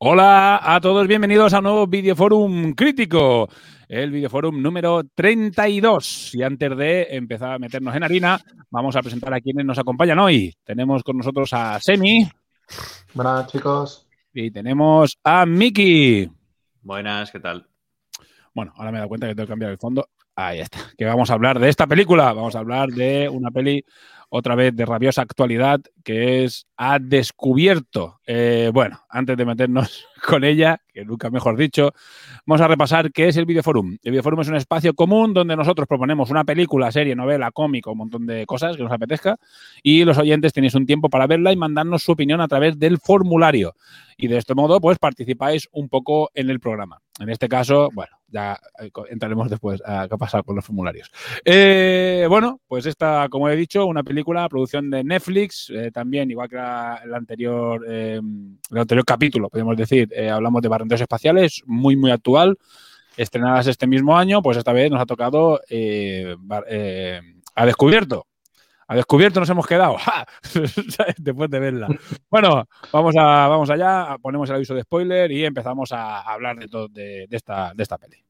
Hola a todos, bienvenidos a un nuevo Videoforum crítico, el Videoforum número 32. Y antes de empezar a meternos en harina, vamos a presentar a quienes nos acompañan hoy. Tenemos con nosotros a Semi. Buenas, chicos. Y tenemos a Miki. Buenas, ¿qué tal? Bueno, ahora me he dado cuenta que tengo que cambiar el fondo. Ahí está. Que vamos a hablar de esta película. Vamos a hablar de una peli otra vez de rabiosa actualidad, que es Ha descubierto. Eh, bueno, antes de meternos con ella, que nunca mejor dicho, vamos a repasar qué es el Videoforum. El Videoforum es un espacio común donde nosotros proponemos una película, serie, novela, cómic o un montón de cosas que nos apetezca y los oyentes tenéis un tiempo para verla y mandarnos su opinión a través del formulario. Y de este modo, pues participáis un poco en el programa. En este caso, bueno, ya eh, entraremos después a qué ha pasado con los formularios. Eh, bueno, pues esta, como he dicho, una película, producción de Netflix, eh, también, igual que la, anterior, el anterior capítulo, podemos decir, hablamos de barrenderos espaciales, muy, muy actual, estrenadas este mismo año, pues esta vez nos ha tocado a descubierto. A descubierto nos hemos quedado, después de verla. Bueno, vamos, a, vamos allá, ponemos el aviso de spoiler y empezamos a hablar de, todo, de, de, esta, de esta peli.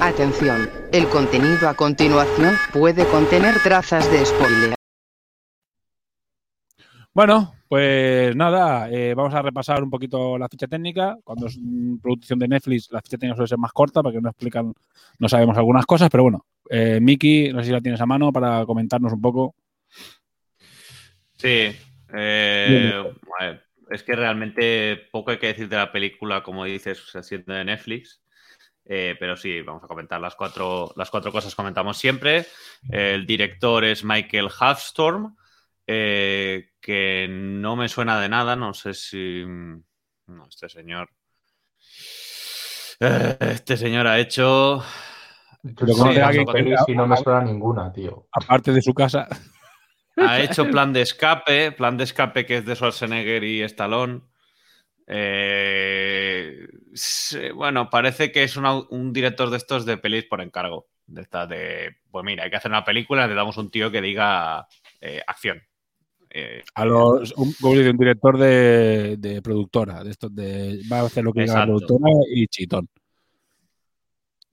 Atención, el contenido a continuación puede contener trazas de spoiler. Bueno, pues nada, eh, vamos a repasar un poquito la ficha técnica. Cuando es producción de Netflix, la ficha técnica suele ser más corta porque no explican, no sabemos algunas cosas, pero bueno, eh, Miki, no sé si la tienes a mano para comentarnos un poco. Sí, eh, bueno, es que realmente poco hay que decir de la película, como dices, siendo de Netflix. Eh, pero sí, vamos a comentar las cuatro, las cuatro cosas comentamos siempre. El director es Michael Halfstorm, eh, que no me suena de nada, no sé si... No, este señor... Eh, este señor ha hecho... Sí, que pelis y no me suena ninguna, tío. Aparte de su casa. Ha hecho Plan de Escape, Plan de Escape que es de Schwarzenegger y Stallone. Eh, bueno, parece que es una, un director de estos de pelis por encargo. De estas de, pues mira, hay que hacer una película, le damos un tío que diga eh, acción. Eh, a los, un, como dice, un director de, de, productora, de estos de va a hacer lo que diga la productora y chitón.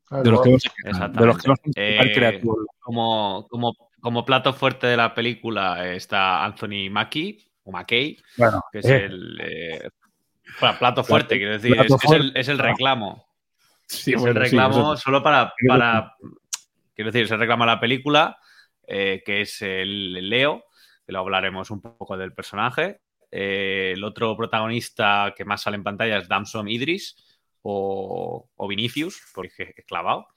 De los que de los que eh, como, como, como plato fuerte de la película está Anthony Mackie, o McKay, bueno, que es eh. el eh, bueno, plato fuerte, quiero decir, es, es, el, es, el, reclamo. Sí, es bueno, el reclamo sí, solo para, para, quiero decir, se reclama la película, eh, que es el Leo, que lo hablaremos un poco del personaje. Eh, el otro protagonista que más sale en pantalla es Damson Idris o, o Vinicius, porque es clavado.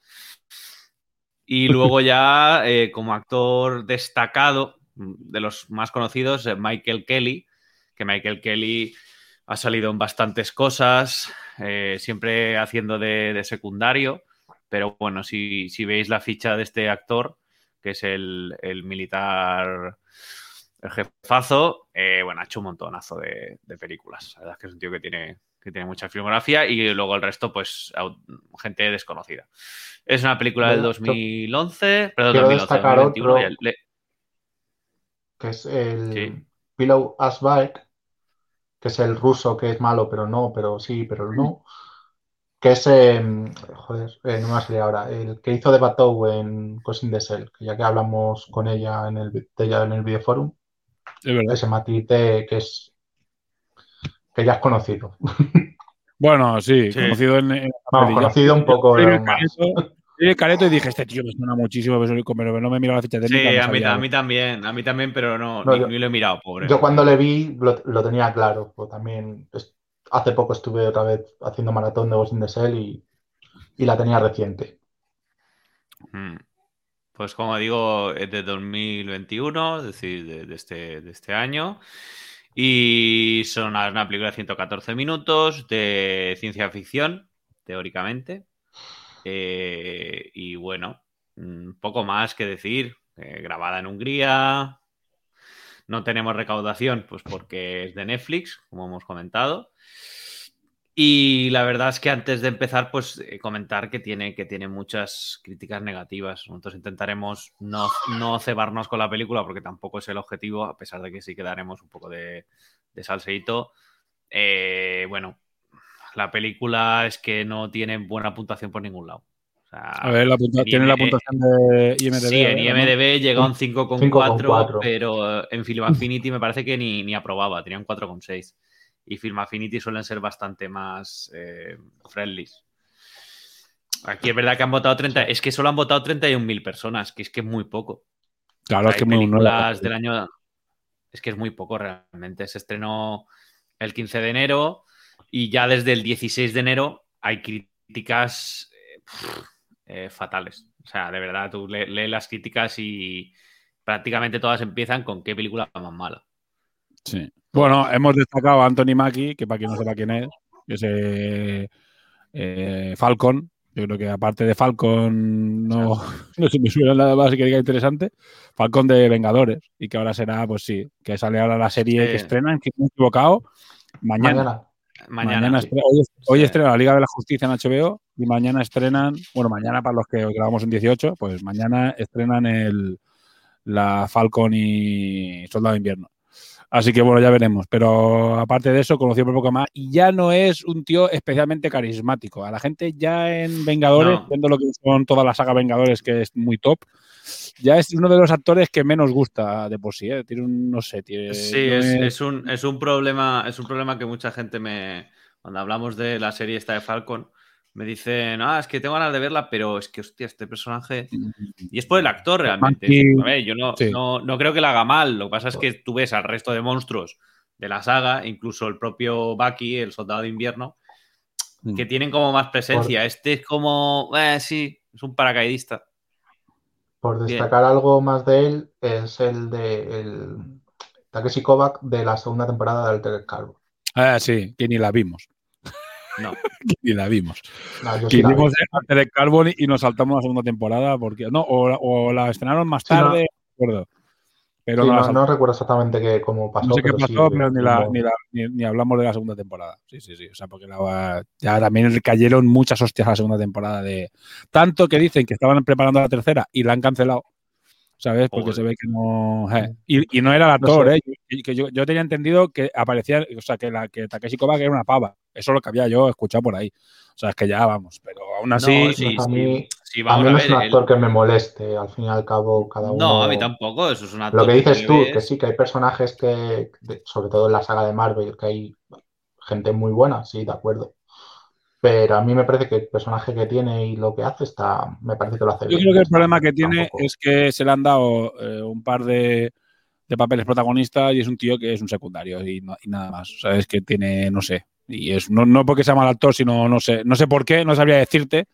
Y luego ya, eh, como actor destacado, de los más conocidos, Michael Kelly, que Michael Kelly ha salido en bastantes cosas, eh, siempre haciendo de, de, secundario, pero bueno, si, si, veis la ficha de este actor, que es el, el militar, el jefazo, eh, bueno, ha hecho un montonazo de, de, películas. La verdad es que es un tío que tiene, que tiene mucha filmografía y luego el resto, pues, gente desconocida. Es una película bueno, del 2011, perdón, 2011, 2021. Otro, le... Que es el sí. Pillow Asbaek, que es el ruso que es malo, pero no, pero sí, pero no. Que es, eh, joder, eh, no me va a salir ahora, el que hizo de Batou en Cosin de Cell, que ya que hablamos con ella en el, de ella en el videoforum, es ese matite que es que ya es conocido. Bueno, sí, conocido en. en Vamos, conocido un poco. el careto, el careto y dije, este tío me suena muchísimo, pero no me he mirado la ficha técnica. Sí, no a mí, a mí también, a mí también, pero no, No, ni, yo- ni lo he mirado, pobre. Yo cuando le vi lo, lo tenía claro. pues también es- hace poco estuve otra vez haciendo maratón de Ghost in the Shell y, y la tenía reciente. Mm. Pues como digo, es de 2021, es decir, de, este, de este año. Y son una, una película de 114 minutos de ciencia ficción, teóricamente. Eh, y bueno, mm, poco más que decir. Eh, grabada en Hungría. No tenemos recaudación, pues porque es de Netflix, como hemos comentado. Y la verdad es que antes de empezar, pues eh, comentar que tiene, que tiene muchas críticas negativas. Nosotros intentaremos no, no cebarnos con la película porque tampoco es el objetivo, a pesar de que sí que daremos un poco de, de salseíto. Eh, bueno, la película es que no tiene buena puntuación por ningún lado. O sea, A ver, la tiene la puntuación de IMDb. Sí, en ¿no? IMDB llega a un 5,4, 5,4. pero eh, en Film Affinity me parece que ni, ni aprobaba, tenía un 4,6. Y Film Affinity suelen ser bastante más eh, friendly. Aquí es verdad que han votado 30, es que solo han votado 31.000 personas, que es que es muy poco. Claro, es que muy películas del año. Es que es muy poco realmente. Se estrenó el 15 de enero y ya desde el 16 de enero hay críticas eh, pff, eh, fatales. O sea, de verdad, tú le- lees las críticas y prácticamente todas empiezan con qué película más mala. Sí. Bueno, hemos destacado a Anthony Mackie, que para quien no sepa quién es, es eh, eh, Falcon. Yo creo que aparte de Falcon no, no se me suena nada más que diga interesante. Falcon de Vengadores. Y que ahora será, pues sí, que sale ahora la serie Sí. que estrenan, que me he equivocado, mañana. Mañana. Mañana. sí. estre- hoy, hoy Sí. estrena la Liga de la Justicia en HBO y mañana estrenan, bueno, mañana para los que grabamos en 18, pues mañana estrenan el, la Falcon y Soldado de Invierno. Así que bueno, ya veremos. Pero aparte de eso, conocí un poco más y ya no es un tío especialmente carismático. A la gente ya en Vengadores, No. viendo lo que son toda la saga Vengadores, que es muy top, ya es uno de los actores que menos gusta de por sí. ¿eh? Tiene un, no sé, tiene, Sí, no es, me- es un, es un problema, es un problema que mucha gente me. Cuando hablamos de la serie esta de Falcon, me dicen, ah, es que tengo ganas de verla, pero es que, hostia, este personaje. Y es por el actor realmente. Monkey- A ver, yo no, sí. no, no creo que la haga mal. Lo que pasa es que tú ves al resto de monstruos de la saga, incluso el propio Bucky, el soldado de invierno, Mm. que tienen como más presencia. Este es como, eh, sí, es un paracaidista. Por Bien. destacar algo más de él, es el de el Takeshi Kovac de la segunda temporada de Altered Carbon. Ah, sí, que ni la vimos. No. que ni la vimos. No, Que sí antes de Carbon y nos saltamos la segunda temporada porque no o, o la estrenaron más Sí, no. tarde, no recuerdo. Pero Sí, no, recuerdo exactamente qué, cómo pasó. No sé qué pero sí, pasó, pero ni, la- ni, la- ni- ni hablamos de la segunda temporada. Sí, sí, sí. O sea, porque la- ya también cayeron muchas hostias a la segunda temporada de. Tanto que dicen que estaban preparando la tercera y la han cancelado. ¿Sabes? Porque Joder. se ve que no. eh. Y, y no era el actor, sé. ¿eh? Yo- que yo, yo tenía entendido que aparecía. O sea, que, la, que Takeshi Kovacs era una pava. Eso es lo que había yo escuchado por ahí. O sea, es que ya vamos. Pero aún así. No, sí, a mí- sí, A vamos mí a no ver. es un el- actor que me moleste, al fin y al cabo, cada uno. No, a mí tampoco. Eso es una Lo que dices tú, que sí, que hay personajes que, sobre todo en la saga de Marvel, que hay gente muy buena, sí, de acuerdo. Pero a mí me parece que el personaje que tiene y lo que hace está, me parece que lo hace Yo bien. creo que el problema que tiene tampoco- es que se le han dado eh, un par de, de papeles protagonistas y es un tío que es un secundario y, no- y nada más. Sabes que tiene, no sé, y es no, no porque sea mal actor, sino no sé, no sé por qué, no sabría decirte.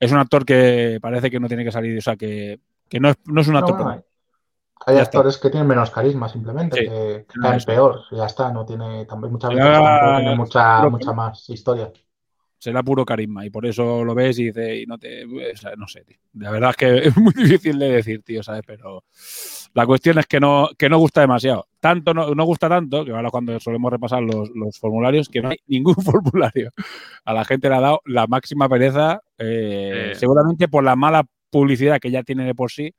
Es un actor que parece que no tiene que salir, o sea, que, que no, es, no es un No, actor. bueno, protagonista. hay Ya está. actores que tienen menos carisma, simplemente, Sí. que, que No, caen peor, ya está, no tiene, también muchas veces tiene mucha, mucha más historia. Será puro carisma y por eso lo ves y dices, y no te, no sé, tío. La verdad es que es muy difícil de decir, tío, ¿sabes? Pero la cuestión es que no, que no gusta demasiado. Tanto no, no gusta tanto, que ahora cuando solemos repasar los, los formularios, que no hay ningún formulario. A la gente le ha dado la máxima pereza, eh, Eh. seguramente por la mala publicidad que ya tiene de por sí,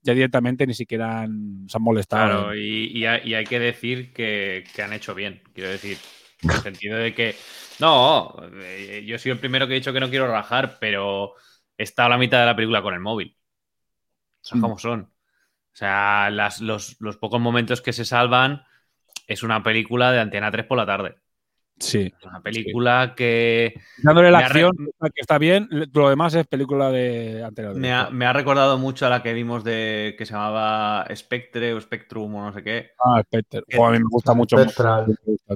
ya directamente ni siquiera han- se han molestado. Claro, y, y hay, y hay que decir que, que han hecho bien. Quiero decir, en el sentido de que. No, eh, yo soy el primero que he dicho que no quiero rajar, pero he estado a la mitad de la película con el móvil. Son Mm. como son. O sea, las- los, los pocos momentos que se salvan es una película de Antena 3 por la tarde. Sí. Es una película que. Dándole la re- acción, que está bien, lo demás es película de anterior. Me ha, me ha recordado mucho a la que vimos de que se llamaba Spectre o Spectrum o no sé qué. Ah, Spectre. A mí me gusta mucho. Tío.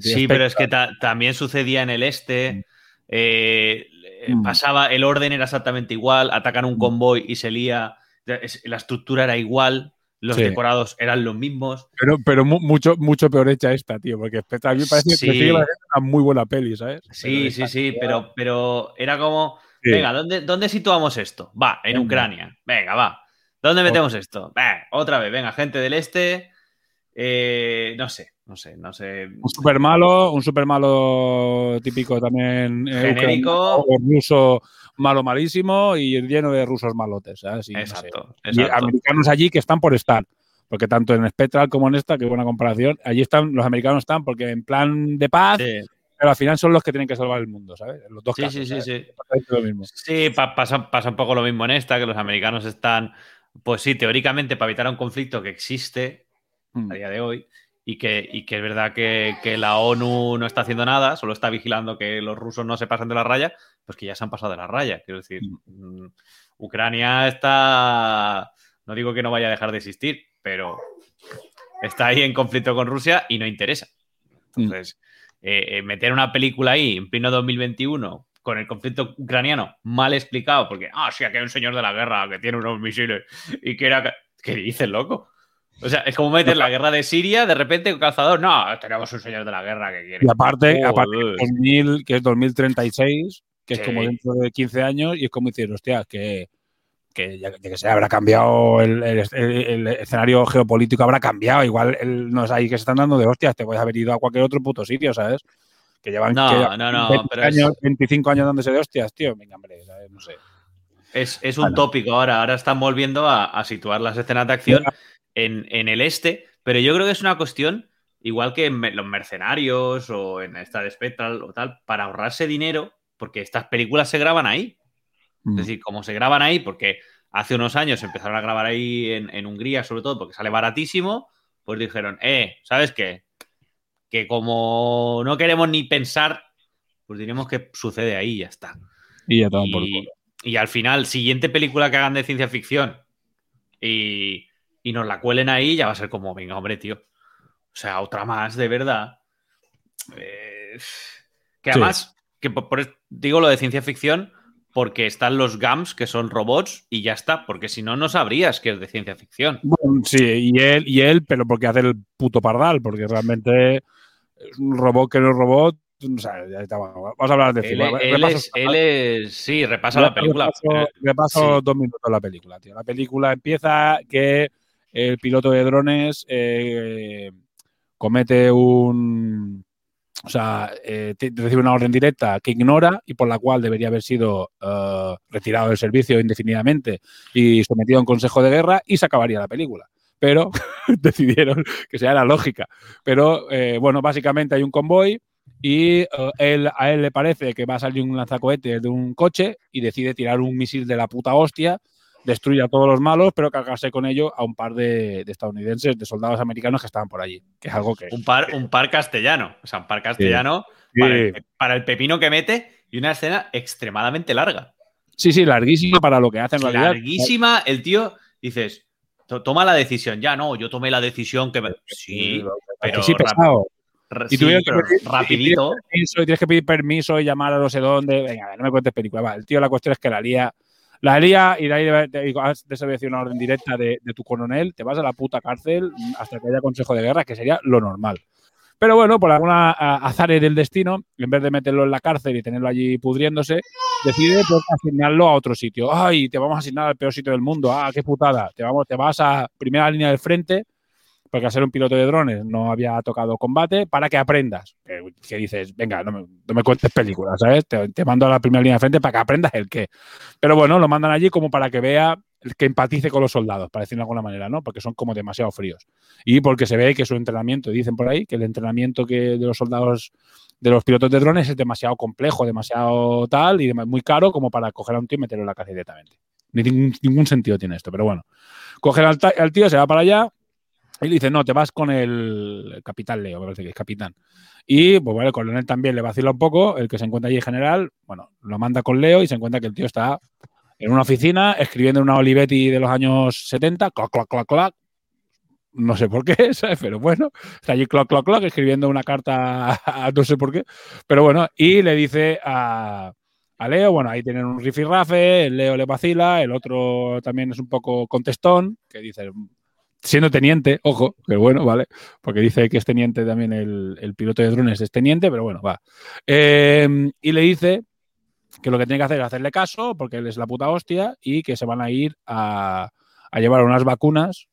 Sí, pero es que ta- también sucedía en el este. eh, eh, Mm. pasaba, el orden era exactamente igual, atacan un convoy y se lía. La estructura era igual, los Sí. decorados eran los mismos. Pero, pero mu- mucho, mucho peor hecha esta, tío, porque a mí me parece Sí. pareciendo una muy buena peli, ¿sabes? Sí, Pero sí, sí, pero, pero era como, Sí. venga, ¿dónde, ¿dónde situamos esto? Va, en Venga. Ucrania. Venga, va. ¿Dónde metemos esto? Va, otra vez, venga, gente del este. eh, no sé, no sé, no sé. Un super malo, un super malo típico también. eh, Genérico. ruso malo malísimo y lleno de rusos malotes, ¿sabes? Y no sé. Exacto, Y americanos allí que están por estar. Porque tanto en Spectral como en esta, que buena comparación, allí están, los americanos están porque en plan de paz, Sí, pero al final son los que tienen que salvar el mundo, ¿sabes? Los dos sí, casos. sí, sí, ¿sabes? sí. Exactamente lo mismo. Sí, pa- pasa, pasa un poco lo mismo en esta, que los americanos están, pues sí, teóricamente para evitar un conflicto que existe Mm. a día de hoy y que, y que es verdad que, que la ONU no está haciendo nada, solo está vigilando que los rusos no se pasen de la raya, pues que ya se han pasado de la raya. Quiero decir, mm, Ucrania está, no digo que no vaya a dejar de existir, pero está ahí en conflicto con Rusia y no interesa. Entonces, eh, eh, meter una película ahí en pleno 2021 con el conflicto ucraniano mal explicado, porque, ah, sí, aquí hay un señor de la guerra que tiene unos misiles y que era... ¿Qué dices, loco? O sea, es como meter la guerra de Siria, de repente un cazador, no, tenemos un señor de la guerra que quiere. Y aparte, Joder. aparte que, 2000, que es 2036, que es como dentro de 15 años, y es como decir, hostia, que, que ya que se habrá cambiado el, el- el- el escenario geopolítico, habrá cambiado. Igual no es ahí que se están dando de hostias, te puedes haber ido a cualquier otro puto sitio, ¿sabes? Que llevan, No, que no, no, 20 pero es- años, 25 años dándose de hostias, tío. Venga, hombre, ¿sabes? no sé. Es, es un Bueno. tópico ahora. Ahora están volviendo a, a situar las escenas de acción en, en el este, pero yo creo que es una cuestión, igual que en los mercenarios o en esta de Spectral o tal, para ahorrarse dinero, porque estas películas se graban ahí. Mm. Es decir, como se graban ahí, porque hace unos años empezaron a grabar ahí en, en Hungría, sobre todo porque sale baratísimo, pues dijeron, eh, ¿sabes qué? Que como no queremos ni pensar, pues diremos que sucede ahí y ya está. Y ya toman por culo. y al final, siguiente película que hagan de ciencia ficción y, y nos la cuelen ahí, ya va a ser como, venga, hombre, tío. O sea, otra más, de verdad. Eh, que Sí. además, que por, por digo lo de ciencia ficción, porque están los GAMS, que son robots, y ya está, porque si no, no sabrías que es de ciencia ficción. Bueno, sí, y él, y él, pero porque hace el puto pardal, porque realmente es un robot que no es robot. O sea, ya está, bueno, vamos a hablar de Él, cine. él Repaso- es, él es- sí, repasa la película. Repaso, repaso Sí. dos minutos la película, tío. La película empieza que el piloto de drones eh, comete un. O sea, eh, recibe una orden directa que ignora y por la cual debería haber sido eh, retirado del servicio indefinidamente y sometido a un consejo de guerra y se acabaría la película. Pero decidieron que sea la lógica. Pero eh, bueno, básicamente hay un convoy y él, a él le parece que va a salir un lanzacohetes de un coche y decide tirar un misil de la puta hostia, destruye a todos los malos, pero cargarse con ello a un par de, de estadounidenses, de soldados americanos que estaban por allí. Que es algo que. Un par, un par castellano. O sea, un par castellano Sí. Para, el, para el pepino que mete y una escena extremadamente larga. Sí, sí, larguísima para lo que hace en realidad. Larguísima. El tío, dices, "To- toma la decisión. Ya, no, yo tomé la decisión que me... Sí, pero sí, pesado. Y tuvieron que pedir- rapidito. Y tienes, que pedir permiso, y tienes que pedir permiso y llamar a no sé dónde. Venga, no me cuentes película. Va, el tío, la cuestión es que la lía. La lía y de ahí digo, has desobedecido una orden directa de, de tu coronel, te vas a la puta cárcel hasta que haya consejo de guerra, que sería lo normal. Pero bueno, por alguna azares del destino, en vez de meterlo en la cárcel y tenerlo allí pudriéndose, decide pues, asignarlo a otro sitio. Ay, te vamos a asignar al peor sitio del mundo. Ah, qué putada. Te, vamos, te vas a primera línea del frente, porque al ser un piloto de drones no había tocado combate, para que aprendas. Que, que dices, venga, no me, no me cuentes películas, ¿sabes? Te, te mando a la primera línea de frente para que aprendas el qué. Pero bueno, lo mandan allí como para que vea, que empatice con los soldados, para decirlo de alguna manera, ¿no? Porque son como demasiado fríos. Y porque se ve que su entrenamiento, dicen por ahí, que el entrenamiento que de los soldados, de los pilotos de drones es demasiado complejo, demasiado tal y muy caro como para coger a un tío y meterlo en la cárcel directamente. Ni ningún, ningún sentido tiene esto, pero bueno. Cogen al, al tío, se va para allá Y dice, no, te vas con el capitán Leo, me parece que es capitán. Y, pues bueno, el coronel también le vacila un poco, el que se encuentra allí en general, bueno, lo manda con Leo y se encuentra que el tío está en una oficina escribiendo una Olivetti de los años 70, clac, clac, clac, clac. No sé por qué, ¿sabes? Pero bueno, está allí clac, clac, clac, escribiendo una carta a no sé por qué. Pero bueno, y le dice a, a Leo, bueno, ahí tienen un rifirrafe, el Leo le vacila, el otro también es un poco contestón, que dice, siendo teniente, ojo, que bueno, ¿vale? Porque dice que es teniente también el, piloto de drones, es teniente, pero bueno, va. Em, y le dice que lo que tiene que hacer es hacerle caso, porque él es la puta hostia, y que se van a ir a, llevar unas vacunas,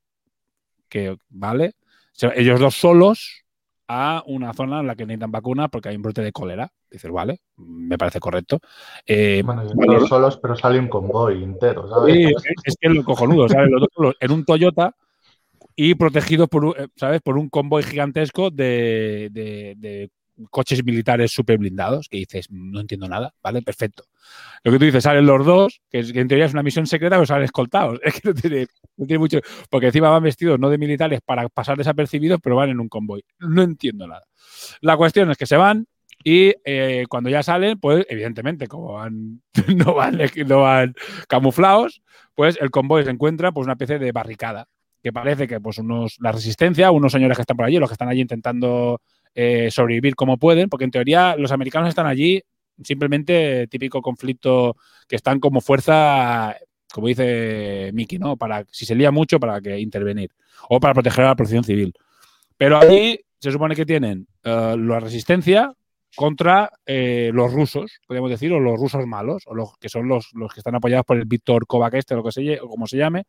que, ¿vale? ellos dos solos a una zona en la que necesitan vacunas porque hay un brote de cólera. Dices, vale, me parece correcto. Eh, bueno, solos, pero sale un convoy entero, ¿sabes? Sí, es que es lo cojonudo, ¿sabes? en un Toyota y protegidos por, eh, ¿sabes? por un convoy gigantesco de, coches militares súper blindados, que dices, no entiendo nada, ¿vale? Perfecto. Lo que tú dices, salen los dos, que, en teoría es una misión secreta, pero salen escoltados. Es que no tiene, no tiene, mucho. Porque encima van vestidos no de militares para pasar desapercibidos, pero van en un convoy. No entiendo nada. La cuestión es que se van y eh, cuando ya salen, pues evidentemente, como van, no, van, no van camuflados, pues el convoy se encuentra pues una especie de barricada que parece que pues unos, la resistencia, unos señores que están por allí, los que están allí intentando eh, sobrevivir como pueden, porque en teoría los americanos están allí simplemente típico conflicto que están como fuerza, como dice Miki, ¿no? Para, si se lía mucho, para que intervenir o para proteger a la protección civil. Pero allí se supone que tienen eh, la resistencia contra eh, los rusos, podríamos decir, o los rusos malos, o los que son los, los que están apoyados por el Víctor Kovac este, lo que se, o como se llame,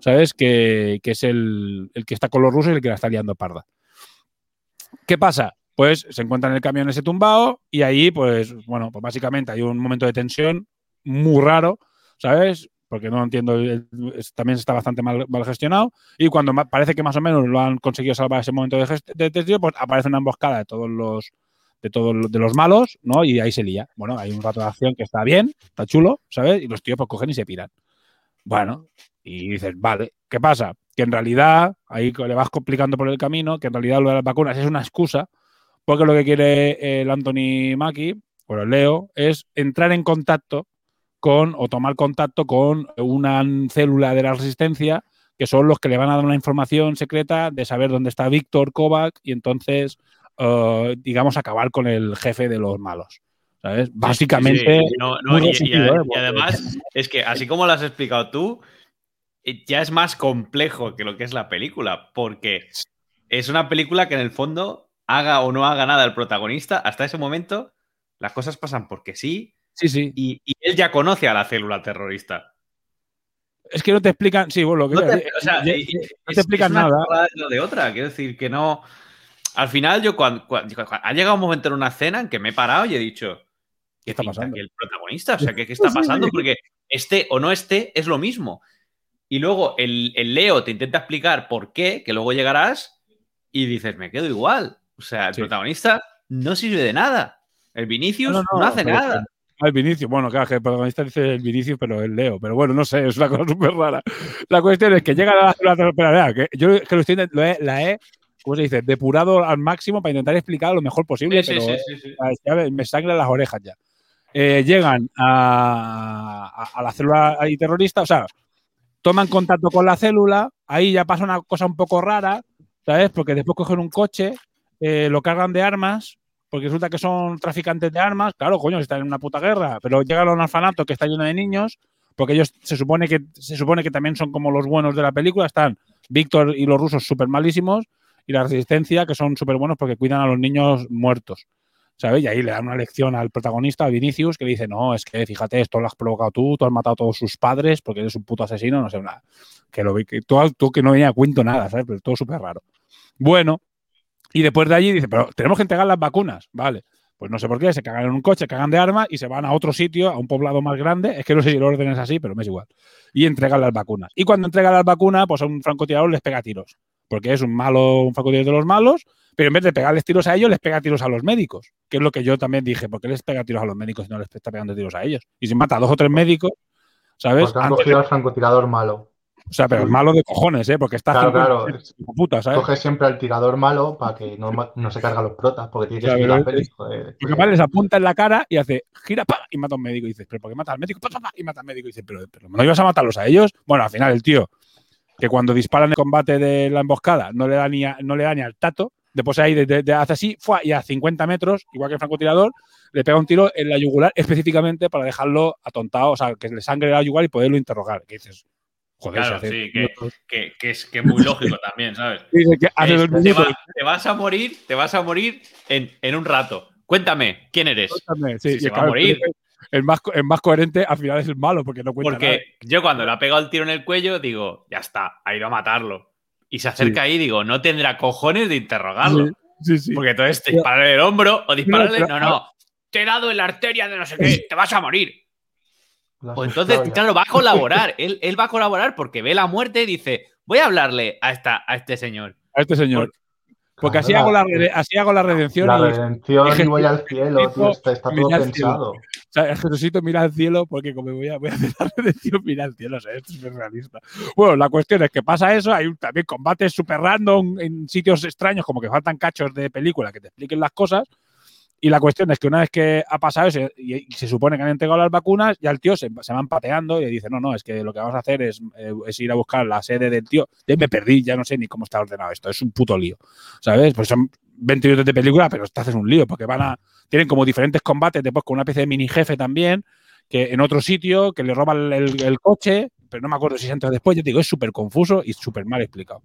¿sabes? Que, es el, que está con los rusos y el que la está liando parda. ¿Qué pasa? Pues se encuentra en el camión ese tumbado y ahí, pues, bueno, pues básicamente hay un momento de tensión muy raro, ¿sabes? Porque no entiendo, también está bastante mal, gestionado. Y cuando parece que más o menos lo han conseguido salvar ese momento de, tensión, pues aparece una emboscada de todos los de todos de los malos, ¿no? Y ahí se lía. Bueno, hay un rato de acción que está bien, está chulo, ¿sabes? Y los tíos pues cogen y se piran. Bueno, y dices, vale, ¿qué pasa? Que en realidad, ahí le vas complicando por el camino, que en realidad lo de las vacunas es una excusa, porque lo que quiere el Anthony Mackie, o el Leo, es entrar en contacto con, o tomar contacto con una célula de la resistencia, que son los que le van a dar una información secreta de saber dónde está Víctor Kovac y entonces, eh, digamos, acabar con el jefe de los malos. ¿Sabes? Básicamente. y, además, es que así como lo has explicado tú, eh, ya es más complejo que lo que es la película, porque es una película que en el fondo, haga o no haga nada el protagonista, hasta ese momento las cosas pasan porque sí. Sí, sí. Y, él ya conoce a la célula terrorista. Es que no te explican, sí, bueno, lo que no te, explican nada. de otra, quiero decir que no. Al final, yo cuando, ha llegado un momento en una escena en que me he parado y he dicho, ¿qué está pasando? el protagonista, o sea, ¿qué, qué está pasando? Porque esté o no esté es lo mismo y luego el, Leo te intenta explicar por qué, que luego llegarás y dices, me quedo igual. O sea, el protagonista no sirve de nada. El Vinicius no, hace nada. El Vinicius, bueno, claro, que el protagonista dice el Vinicius, pero el Leo. Pero bueno, no sé, es una cosa súper rara. La cuestión es que llega a la, la, que yo que lo estoy, lo he, la he, ¿cómo se dice? Depurado al máximo para intentar explicar lo mejor posible, pero me sangran las orejas ya. Eh, llegan a, la célula terrorista, o sea, toman contacto con la célula, ahí ya pasa una cosa un poco rara, ¿sabes? Porque después cogen un coche, eh, lo cargan de armas, porque resulta que son traficantes de armas, claro, coño, están en una puta guerra, pero llegan a un orfanato que está lleno de niños, porque ellos se supone que, se supone que también son como los buenos de la película, están Víctor y los rusos súper malísimos, y la resistencia, que son súper buenos porque cuidan a los niños muertos. ¿Sabes? Y ahí le dan una lección al protagonista, a Vinicius, que dice, no, es que fíjate, esto lo has provocado tú, tú has matado a todos sus padres porque eres un puto asesino, no sé, nada. Que lo que tú que no venía a cuento nada, ¿sabes? Pero todo súper raro. Bueno, y después de allí dice, pero tenemos que entregar las vacunas, ¿vale? Pues no sé por qué, se cagan en un coche, cagan de armas y se van a otro sitio, a un poblado más grande. Es que no sé si el orden es así, pero me es igual. Y entregan las vacunas. Y cuando entregan las vacunas, pues a un francotirador les pega tiros. Porque es un malo, un francotirador de los malos, pero en vez de pegarles tiros a ellos, les pega tiros a los médicos, que es lo que yo también dije, ¿por qué les pega tiros a los médicos y no les está pegando tiros a ellos? Y si mata a dos o tres médicos, ¿sabes? Porque han cogido al francotirador malo. O sea, pero es malo de cojones, ¿eh? Porque está Claro, claro. puta, ¿sabes? Coge siempre al tirador malo para que no, se carga los protas, porque tiene que joder. Porque además les apunta en la cara y hace gira pa, y mata a un médico. Y dices, ¿pero por qué mata al médico? Pa, pa, pa, y mata al médico. Y dices, ¿pero, pero no ibas a matarlos a ellos? Bueno, al final el tío, que cuando dispara en el combate de la emboscada, no le da ni, a- no le da ni al tato. Después ahí de- de- de- hace así, fue y a 50 metros, igual que el francotirador, le pega un tiro en la yugular específicamente para dejarlo atontado, o sea, que le sangre la yugular y poderlo interrogar. Que dices, joder, Claro, sí, que, que- que es que es muy lógico también, ¿sabes? Dice que hace Es, dos te, minutos. va- te vas a morir, te vas a morir en, en un rato. Cuéntame, ¿quién eres? Cuéntame, sí, Si va a morir. El más, el más coherente al final es el malo, porque no cuenta nada. Porque yo cuando le ha pegado el tiro en el cuello, digo, ya está, ha ido a matarlo. Y se acerca ahí y digo, no tendrá cojones de interrogarlo. Sí, sí, sí. Porque entonces Pero- dispararle el hombro o dispararle. No, no. Te he dado en la arteria de no sé qué, te vas a morir. Pues entonces, claro, va a colaborar. él, él va a colaborar porque ve la muerte y dice, voy a hablarle a, esta, a este señor. a este señor. Porque así hago, la, así hago la redención. La y- redención y voy al cielo, tío, está, está todo al cielo. Sea, Jesucito mira al cielo porque como voy a, voy a hacer la redención, mira al cielo. O sea, esto es realista. Bueno, la cuestión es que pasa eso. Hay un- también combates super random en sitios extraños, como que faltan cachos de película que te expliquen las cosas. Y la cuestión es que una vez que ha pasado eso y, y se supone que han entregado las vacunas, ya el tío se, se van pateando y dice, no, no, es que lo que vamos a hacer es, eh, es ir a buscar la sede del tío. Ya me perdí, ya no sé ni cómo está ordenado esto. Es un puto lío. ¿Sabes? Pues son 20 minutos de película, pero te haces un lío porque van a... Tienen como diferentes combates, después con una especie de mini jefe también, que en otro sitio, que le roban el, coche, pero no me acuerdo si antes o después. Yo digo, es súper confuso y súper mal explicado.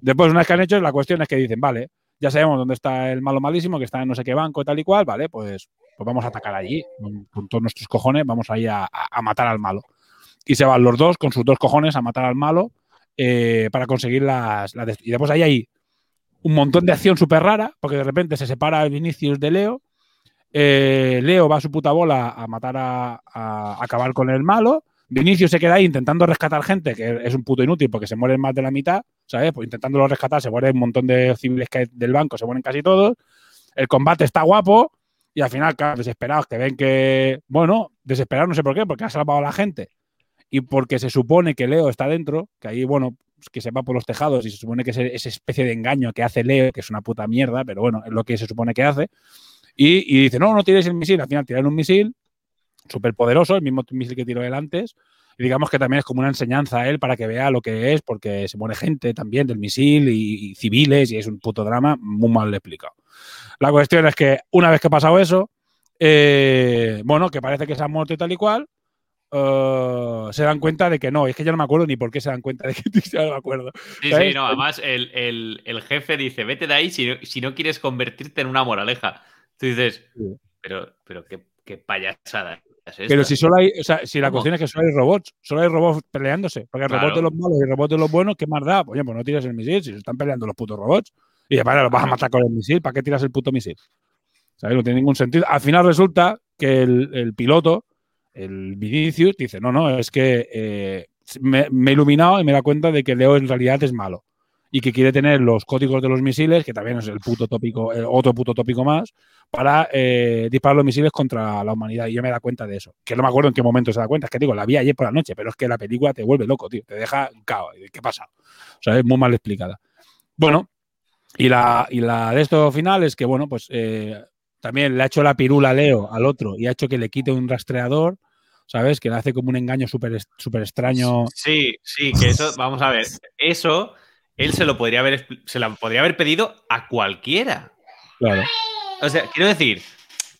Después, una vez que han hecho, la cuestión es que dicen, vale, ya sabemos dónde está el malo malísimo, que está en no sé qué banco y tal y cual, vale, pues, pues vamos a atacar allí, con, todos nuestros cojones, vamos ahí a matar al malo. Y se van los dos con sus dos cojones a matar al malo eh, para conseguir las, las... Y después ahí hay un montón de acción súper rara, porque de repente se separa Vinicius de Leo, eh, Leo va a su puta bola a matar a, acabar con el malo. Vinicius se queda ahí intentando rescatar gente, que es un puto inútil porque se mueren más de la mitad, ¿sabes? Pues intentándolo rescatar, se mueren un montón de civiles que del banco, se mueren casi todos. El combate está guapo y al final, claro, desesperados que ven que, bueno, desesperados no sé por qué, porque ha salvado a la gente y porque se supone que Leo está dentro, que ahí, bueno, pues que se va por los tejados y se supone que es esa especie de engaño que hace Leo, que es una puta mierda, pero bueno, es lo que se supone que hace. Y, y dice, no, no tiréis el misil. Al final tiran un misil súper poderoso, el mismo misil que tiró él antes. Y digamos que también es como una enseñanza a él para que vea lo que es, porque se muere gente también del misil y, y civiles y es un puto drama muy mal explicado. La cuestión es que una vez que ha pasado eso, eh, bueno, que parece que se ha muerto y tal y cual, eh, se dan cuenta de que no, es que yo no me acuerdo ni por qué se dan cuenta de que ya no me acuerdo. Sí, ¿Sabes? sí, no, además el, el- el jefe dice, vete de ahí si no, si no quieres convertirte en una moraleja. Tú dices, pero, pero qué, qué payasada es. Pero si solo hay, o sea, si la ¿Cómo? cuestión es que solo hay robots, solo hay robots peleándose, porque el Claro. robot de los malos y el robot de los buenos, ¿qué más da? Oye, pues no tiras el misil, si se están peleando los putos robots. Y de los vas a matar con el misil, ¿para qué tiras el puto misil? ¿Sabes? No tiene ningún sentido. Al final resulta que el, el piloto, el Vinicius, dice, no, no, es que eh, me, me he iluminado y me da cuenta de que Leo en realidad es malo. Y que quiere tener los códigos de los misiles, que también es el puto tópico, el otro puto tópico más, para eh, disparar los misiles contra la humanidad. Y yo me da cuenta de eso. Que no me acuerdo en qué momento se da cuenta. Es que digo, la vi ayer por la noche, pero es que la película te vuelve loco, tío. Te deja cao. ¿Qué pasa? O sea, es muy mal explicada. Bueno, y la, y la de esto final es que, bueno, pues eh, también le ha hecho la pirula a Leo al otro y ha hecho que le quite un rastreador, ¿sabes? Que le hace como un engaño súper súper extraño. Sí, sí, que eso, vamos a ver, eso él se lo podría haber, se la podría haber pedido a cualquiera. Claro. O sea, quiero decir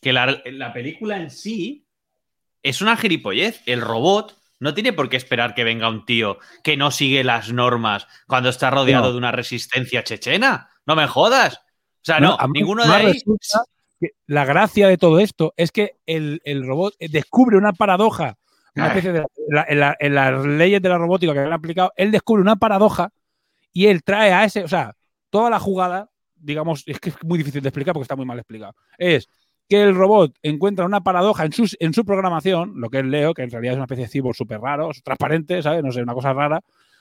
que la, la película en sí es una gilipollez. El robot no tiene por qué esperar que venga un tío que no sigue las normas cuando está rodeado No. de una resistencia chechena. No me jodas. O sea, no, ninguno de ahí. que la gracia de todo esto es que el, el robot descubre una paradoja, una especie de, la- en, la- en las leyes de la robótica que habían aplicado, él descubre una paradoja y él trae a ese, o sea, toda la jugada, digamos, es que es muy difícil de explicar porque está muy mal explicado, es que el robot encuentra una paradoja en, en su programación, lo que es Leo, que en realidad es una especie de cyborg súper raro, transparente, ¿sabes? No sé, una cosa rara,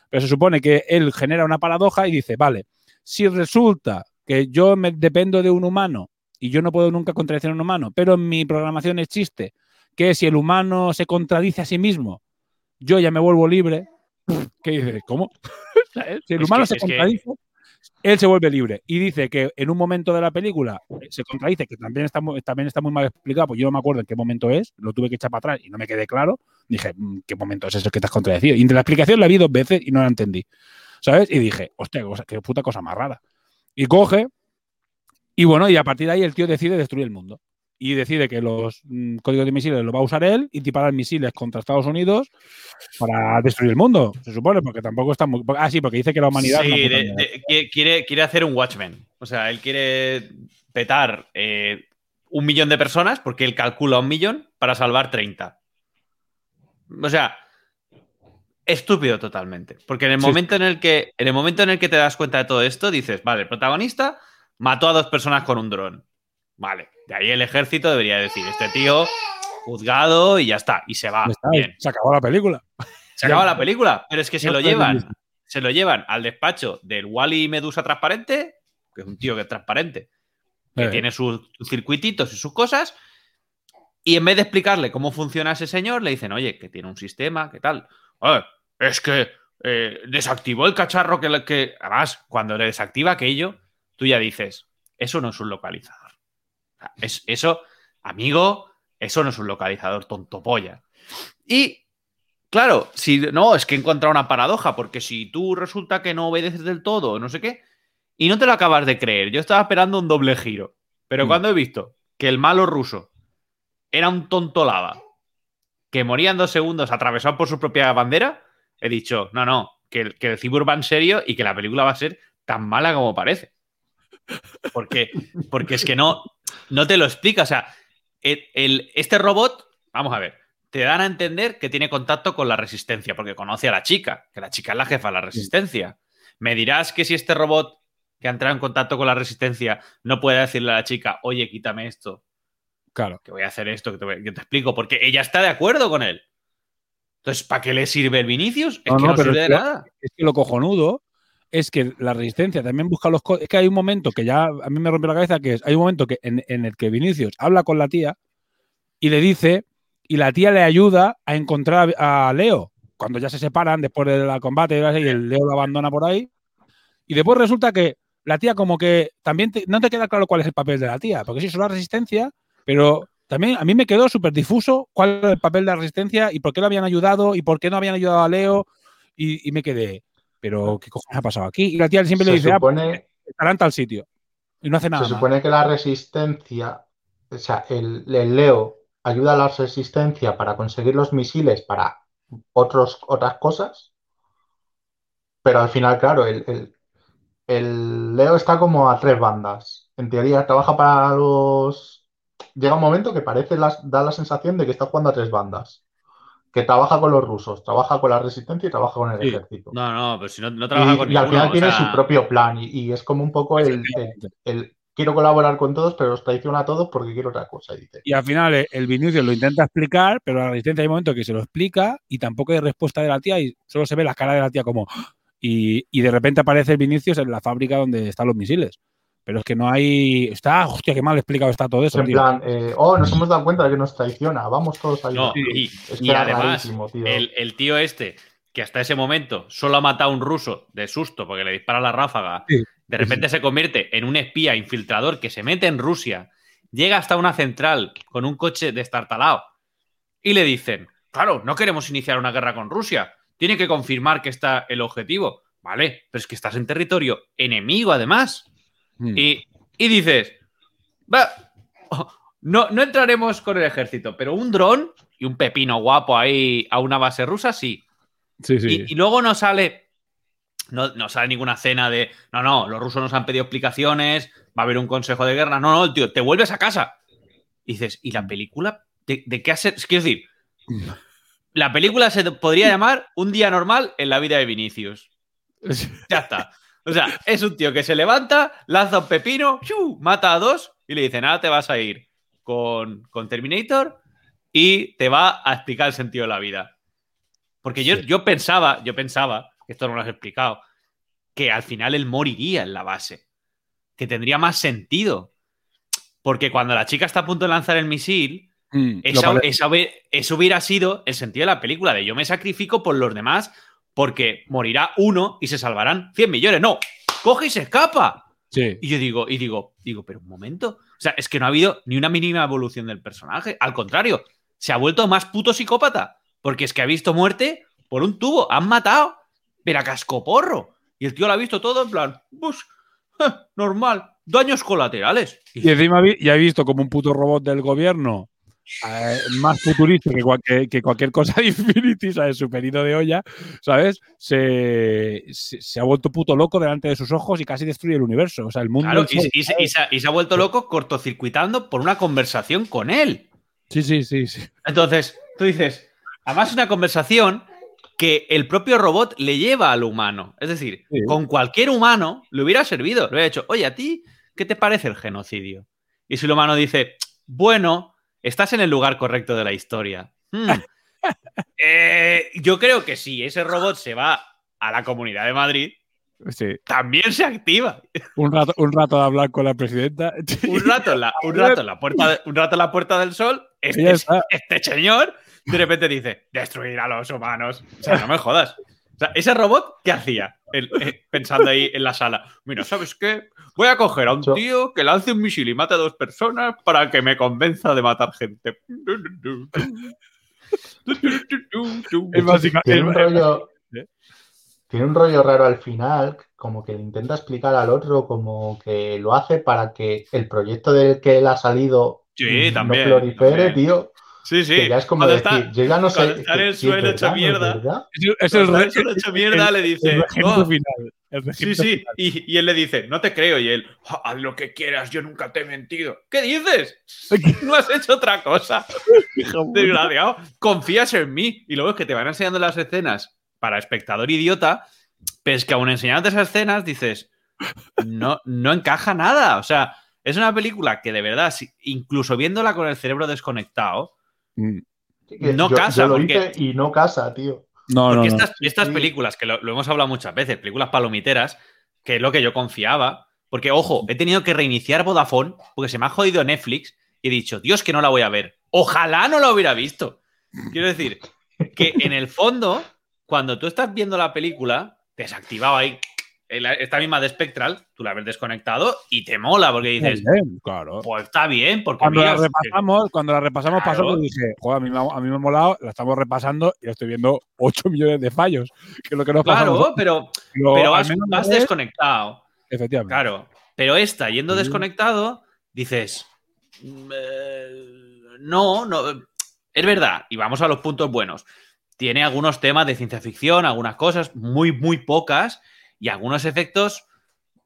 pero se supone que él genera una paradoja y dice, vale, si resulta que yo me dependo de un humano y yo no puedo nunca contradecir a un humano, pero en mi programación existe que si el humano se contradice a sí mismo, yo ya me vuelvo libre ¿Qué dice? ¿Cómo? Si el humano se contradice, él se vuelve libre. Y dice que en un momento de la película eh, se contradice, que también está, muy, también está muy mal explicado, pues yo no me acuerdo en qué momento es, lo tuve que echar para atrás y no me quedé claro. Dije, mm, ¿qué momento es ese que te has contradecido? Y de la explicación la vi dos veces y no la entendí. ¿Sabes? Y dije, hostia, qué puta cosa más rara. Y coge, y bueno, y a partir de ahí el tío decide destruir el mundo y decide que los mm, códigos de misiles los va a usar él y disparar misiles contra Estados Unidos para destruir el mundo, se supone, porque tampoco está muy... Ah, sí, porque dice que la humanidad... Sí, quiere, quiere hacer un Watchmen. O sea, él quiere petar eh, un millón de personas porque él calcula un millón para salvar 30. O sea, estúpido totalmente. Porque en el momento en el que en el momento en el que te das cuenta de todo esto, dices, vale, el protagonista mató a dos personas con un dron. Vale, de ahí el ejército debería decir, este tío juzgado y ya está, y se va. Bien. Se acabó la película. Se acabó la película, pero es que se lo llevan, se lo llevan al despacho del Wally Medusa transparente, que es un tío que es transparente, que Eh. tiene sus circuititos y sus cosas, y en vez de explicarle cómo funciona ese señor, le dicen, oye, que tiene un sistema, ¿qué tal? "Ah, es que eh, desactivó el cacharro que, que... Además, cuando le desactiva aquello, tú ya dices, eso no es un localizador. Es, eso, amigo, eso no es un localizador tontopolla. Y, claro, si no, es que he encontrado una paradoja, porque si tú resulta que no obedeces del todo, no sé qué, y no te lo acabas de creer, yo estaba esperando un doble giro, pero Mm. cuando he visto que el malo ruso era un tonto lava, que moría en dos segundos atravesado por su propia bandera, he dicho, no, no, que, el- que el Cyborg va en serio y que la película va a ser tan mala como parece. Porque, porque es que no, no te lo explica. O sea, el- el- este robot, vamos a ver, te dan a entender que tiene contacto con la resistencia, porque conoce a la chica, que la chica es la jefa de la resistencia. Me dirás que si este robot que ha entrado en contacto con la resistencia no puede decirle a la chica, oye, quítame esto, Claro. que voy a hacer esto, que te, voy- que te explico, porque ella está de acuerdo con él. Entonces, ¿para qué le sirve el Vinicius? Es No, que no, no, pero sirve de nada. Es que lo cojonudo es que la resistencia también busca los Es que hay un momento que ya a mí me rompió la cabeza, que es, hay un momento que en, el que Vinicius habla con la tía y le dice, y la tía le ayuda a encontrar a, Leo. Cuando ya se separan después del combate y el Leo lo abandona por ahí. Y después resulta que la tía como que también no te queda claro cuál es el papel de la tía, porque sí es una resistencia, pero también a mí me quedó súper difuso cuál era el papel de la resistencia y por qué lo habían ayudado y por qué no habían ayudado a Leo y me quedé, pero ¿qué cojones ha pasado aquí? Y la tía siempre le dice, ah, supone- estará en tal sitio. Y no hace nada. Se más. supone que la resistencia, o sea, el, el Leo ayuda a la resistencia para conseguir los misiles para otros, otras cosas, pero al final, claro, el, el- el Leo está como a tres bandas. En teoría, trabaja para los... Llega un momento que parece, las, da la sensación de que está jugando a tres bandas. Que trabaja con los rusos, trabaja con la resistencia y trabaja con el Sí. ejército. No, no, pero si no, no trabaja Y, con y al final tiene sea, su propio plan y, y es como un poco el, el- el quiero colaborar con todos, pero os traiciono a todos porque quiero otra cosa. y dice. Y al final eh, el Vinicius lo intenta explicar, pero la resistencia hay un momento que se lo explica y tampoco hay respuesta de la tía y solo se ve la cara de la tía como... ¡ah! Y, y de repente aparece el Vinicius en la fábrica donde están los misiles. Pero es que no hay... Está, hostia, qué mal explicado está todo eso, en tío. plan, eh, oh, nos hemos dado cuenta de que nos traiciona, vamos todos a No, ayudar. y, además, tío. el, el tío este, que hasta ese momento solo ha matado a un ruso de susto porque le dispara la ráfaga, Sí. de repente se convierte en un espía infiltrador que se mete en Rusia, llega hasta una central con un coche destartalado y le dicen, claro, no queremos iniciar una guerra con Rusia, tiene que confirmar que está el objetivo. Vale, pero es que estás en territorio enemigo además. Mm. Y, y dices, va, no, no entraremos con el ejército, pero un dron y un pepino guapo ahí a una base rusa, sí. Sí, sí. Y, y luego no sale, no, no sale ninguna cena de, no, no, los rusos nos han pedido explicaciones, va a haber un consejo de guerra. No, no, tío, te vuelves a casa. Y dices, ¿y la película? ¿De, de qué hacer? Es quiero decir, la película se podría llamar Un día normal en la vida de Vinicius. Ya está. O sea, es un tío que se levanta, lanza un pepino, mata a dos y le dicen, ahora te vas a ir con, con Terminator y te va a explicar el sentido de la vida. Porque yo, yo pensaba, yo pensaba, que esto no lo has explicado, que al final él moriría en la base. Que tendría más sentido. Porque cuando la chica está a punto de lanzar el misil, Mm, esa- esa eso hubiera sido el sentido de la película, de yo me sacrifico por los demás porque morirá uno y se salvarán 100 millones. No, coge y se escapa. Sí. Y yo digo, y digo, digo, pero un momento. O sea, es que no ha habido ni una mínima evolución del personaje. Al contrario, se ha vuelto más puto psicópata. Porque es que ha visto muerte por un tubo. Han matado, pero a cascoporro. Y el tío lo ha visto todo en plan, pues, eh, normal, daños colaterales. Y encima ya he visto como un puto robot del gobierno eh, más futurista que, cual- que- que cualquier cosa de Infinity, ¿sabes? Superido de olla, ¿sabes? Se, se, se ha vuelto puto loco delante de sus ojos y casi destruye el universo. O sea, el mundo. Claro, y, sol, y se- y ¿sabes? se, ha- y se ha vuelto loco cortocircuitando por una conversación con él. Sí, sí, sí, sí. Entonces, tú dices, además una conversación que el propio robot le lleva al humano. Es decir, Sí. con cualquier humano le hubiera servido. Le hubiera dicho, oye, ¿a ti qué te parece el genocidio? Y si el humano dice, bueno, estás en el lugar correcto de la historia. Hmm. Eh, yo creo que si ese robot se va a la Comunidad de Madrid, Sí. también se activa. Un rato, un rato de hablar con la presidenta. Un rato en la, un rato en la, puerta, de- un rato en la puerta del sol, este, este señor de repente dice, destruir a los humanos. O sea, no me jodas. O sea, ese robot, ¿qué hacía? El- eh, pensando ahí en la sala. Mira, ¿sabes qué? Voy a coger a un Yo- tío que lance un misil y mate a dos personas para que me convenza de matar gente. Es básica- Tiene es- un rollo. ¿Eh? Tiene un rollo raro al final, como que le intenta explicar al otro, como que lo hace para que el proyecto del que él ha salido Sí, también, no prolifere, también. tío. Sí, sí. Que ya es como Cuando decir, está- yo ya no sé. está en el suelo hecho verdad, no es mierda. Es el, es suelo hecho mierda, el- le dice, el regento "Oh". final. El Sí, sí. Y, y él le dice, no te creo. Y él, "Ah, haz lo que quieras, yo nunca te he mentido. ¿Qué dices? No has hecho otra cosa. Desgraciado. Confías en mí. Y luego es que te van enseñando las escenas para espectador idiota, pero es que aún enseñándote esas escenas dices, no, no encaja nada. O sea, es una película que de verdad, incluso viéndola con el cerebro desconectado, No yo- casa, yo lo porque- hice y no casa, tío. No, no, Porque no. estas, estas Sí. películas, que lo, lo hemos hablado muchas veces, películas palomiteras, que es lo que yo confiaba, porque ojo, he tenido que reiniciar Vodafone porque se me ha jodido Netflix y he dicho, Dios, que no la voy a ver. Ojalá no la hubiera visto. Quiero decir, que en el fondo, cuando tú estás viendo la película, desactivado ahí esta misma de Spectral, tú la ves desconectado y te mola porque dices, Bien, claro. pues está bien, porque Cuando la repasamos, cuando la repasamos pasó Claro. que dije, joder, a mí, me ha- a mí me ha molado, la estamos repasando y estoy viendo 8 millones de fallos, que es lo que nos claro, pero, Pero pero vas, vas desconectado. Efectivamente. Claro, pero esta, yendo desconectado, dices, "Mm, eh, no, no, es verdad, y vamos a los puntos buenos. Tiene algunos temas de ciencia ficción, algunas cosas, muy, muy pocas, y algunos efectos,